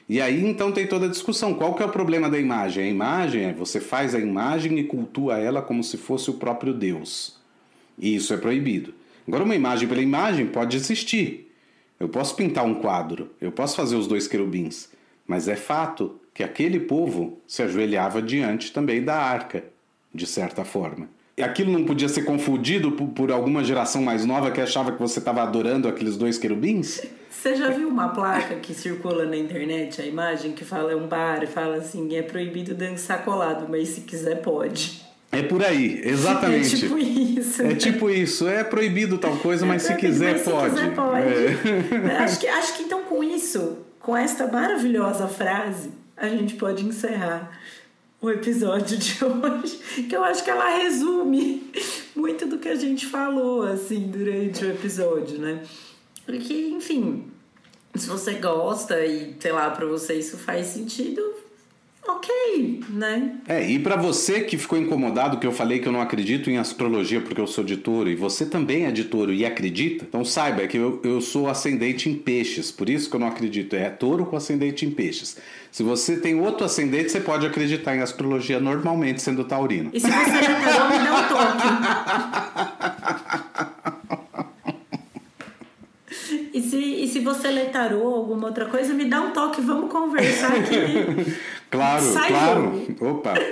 E aí então tem toda a discussão. Qual que é o problema da imagem? A imagem é você faz a imagem e cultua ela como se fosse o próprio Deus. E isso é proibido. Agora uma imagem pela imagem pode existir. Eu posso pintar um quadro, eu posso fazer os dois querubins, mas é fato que aquele povo se ajoelhava diante também da arca, de certa forma. E aquilo não podia ser confundido por, alguma geração mais nova que achava que você estava adorando aqueles dois querubins? Você já viu uma placa que circula na internet, a imagem que fala é um bar e fala assim, é proibido dançar colado, mas se quiser pode. É por aí, exatamente. É tipo isso. É tipo isso, é proibido tal coisa, mas, é se, quiser, mas se pode. quiser pode. É. acho, que, acho que então com isso, com esta maravilhosa frase, a gente pode encerrar o episódio de hoje, que eu acho que ela resume muito do que a gente falou assim durante o episódio, né? Porque, enfim, se você gosta e, sei lá, para você isso faz sentido, ok, né? É, e para você que ficou incomodado que eu falei que eu não acredito em astrologia porque eu sou de touro e você também é de touro e acredita, então saiba que eu, eu sou ascendente em peixes, por isso que eu não acredito. É touro com ascendente em peixes. Se você tem outro ascendente, você pode acreditar em astrologia normalmente sendo taurino. E se você é dá um toque. E se, e se você lê tarô ou alguma outra coisa, me dá um toque, vamos conversar aqui. claro, Sai claro. Jogo. Opa!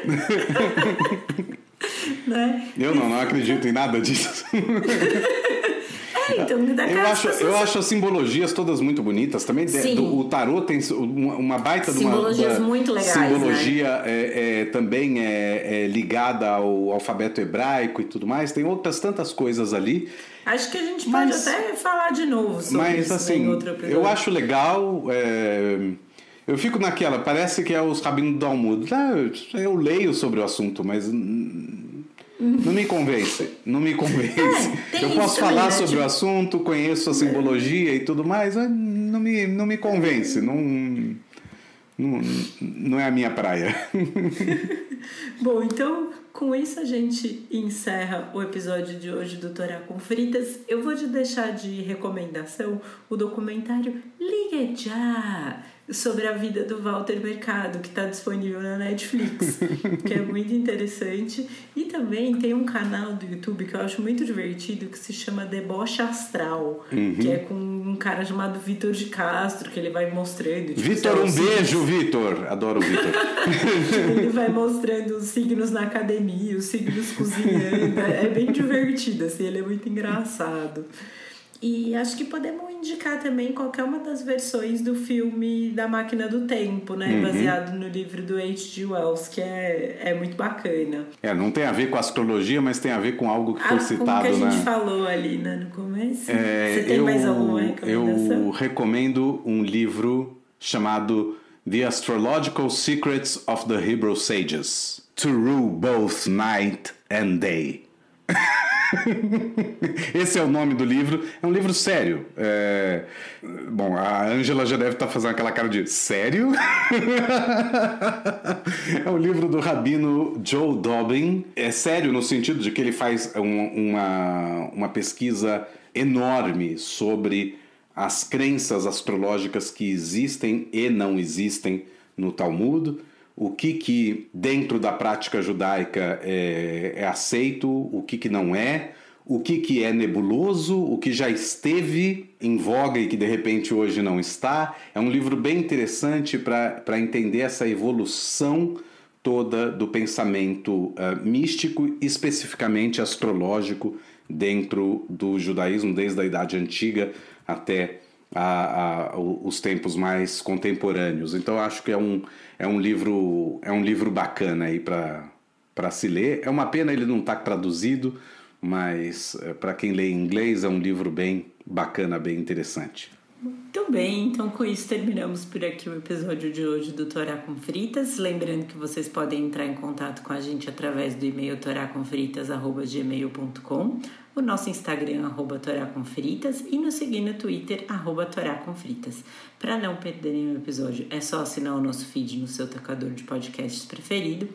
né? Eu não, não acredito em nada disso. É, então me dá eu acho, pessoas... eu acho as simbologias todas muito bonitas. Também do, o tarô tem uma baita simbologias de uma, muito legais. Simbologia né? é, é, também é, é ligada ao alfabeto hebraico e tudo mais. Tem outras tantas coisas ali. Acho que a gente pode mas, até falar de novo sobre mas, isso assim, em outro episódio. Eu acho legal. É, eu fico naquela, parece que é os rabinos do Talmud. Ah, eu leio sobre o assunto, mas não me convence, não me convence. É, eu posso falar também, né? sobre tipo... o assunto, conheço a simbologia e tudo mais, mas não me, não me convence, não, não, não é a minha praia. Bom, então com isso a gente encerra o episódio de hoje do Torá com Fritas. Eu vou te deixar de recomendação o documentário Ligue Já! Sobre a vida do Walter Mercado, que está disponível na Netflix, que é muito interessante. E também tem um canal do YouTube que eu acho muito divertido que se chama Deboche Astral, uhum. que é com um cara chamado Vitor de Castro, que ele vai mostrando. Tipo, Vitor, um beijo, Vitor! Adoro o Vitor. ele vai mostrando os signos na academia, os signos cozinhando. É bem divertido, assim, ele é muito engraçado. E acho que podemos indicar também qualquer uma das versões do filme da Máquina do Tempo, né? Uhum. Baseado no livro do H.G. Wells, que é, é muito bacana. É, não tem a ver com astrologia, mas tem a ver com algo que foi ah, citado, né? que a gente né? falou ali né, no começo. É, Você tem eu, mais alguma recomendação? Eu recomendo um livro chamado The Astrological Secrets of the Hebrew Sages. To rule both night and day. Esse é o nome do livro. É um livro sério. É... Bom, a Ângela já deve estar tá fazendo aquela cara de sério? é um livro do rabino Joe Dobbin. É sério no sentido de que ele faz um, uma, uma pesquisa enorme sobre as crenças astrológicas que existem e não existem no Talmud o que, que dentro da prática judaica é, é aceito, o que, que não é, o que, que é nebuloso, o que já esteve em voga e que de repente hoje não está. É um livro bem interessante para entender essa evolução toda do pensamento uh, místico, especificamente astrológico, dentro do judaísmo, desde a Idade Antiga até a, a, os tempos mais contemporâneos. Então acho que é um, é um livro é um livro bacana aí para se ler. É uma pena ele não estar tá traduzido, mas é, para quem lê em inglês é um livro bem bacana, bem interessante. Muito bem, então com isso terminamos por aqui o episódio de hoje do Torá com Fritas. Lembrando que vocês podem entrar em contato com a gente através do e-mail toracomfritas.gmail.com o nosso Instagram, arroba Torá com Fritas, e nos seguir no Twitter, arroba Torá com Fritas. Para não perderem o episódio, é só assinar o nosso feed no seu tocador de podcasts preferido.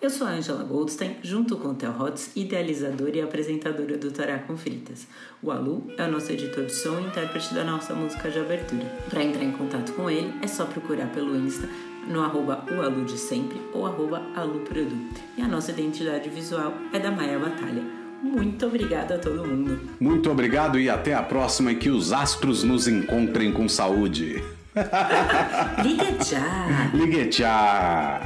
Eu sou a Angela Goldstein, junto com o Theo Hotz, idealizadora e apresentadora do Torá com Fritas. O Alu é o nosso editor de som e intérprete da nossa música de abertura. Para entrar em contato com ele, é só procurar pelo Insta no arroba o Alu de sempre ou arroba aluprodu. E a nossa identidade visual é da Maia Batalha. Muito obrigada a todo mundo. Muito obrigado e até a próxima e que os astros nos encontrem com saúde. Ligue já! Ligue já!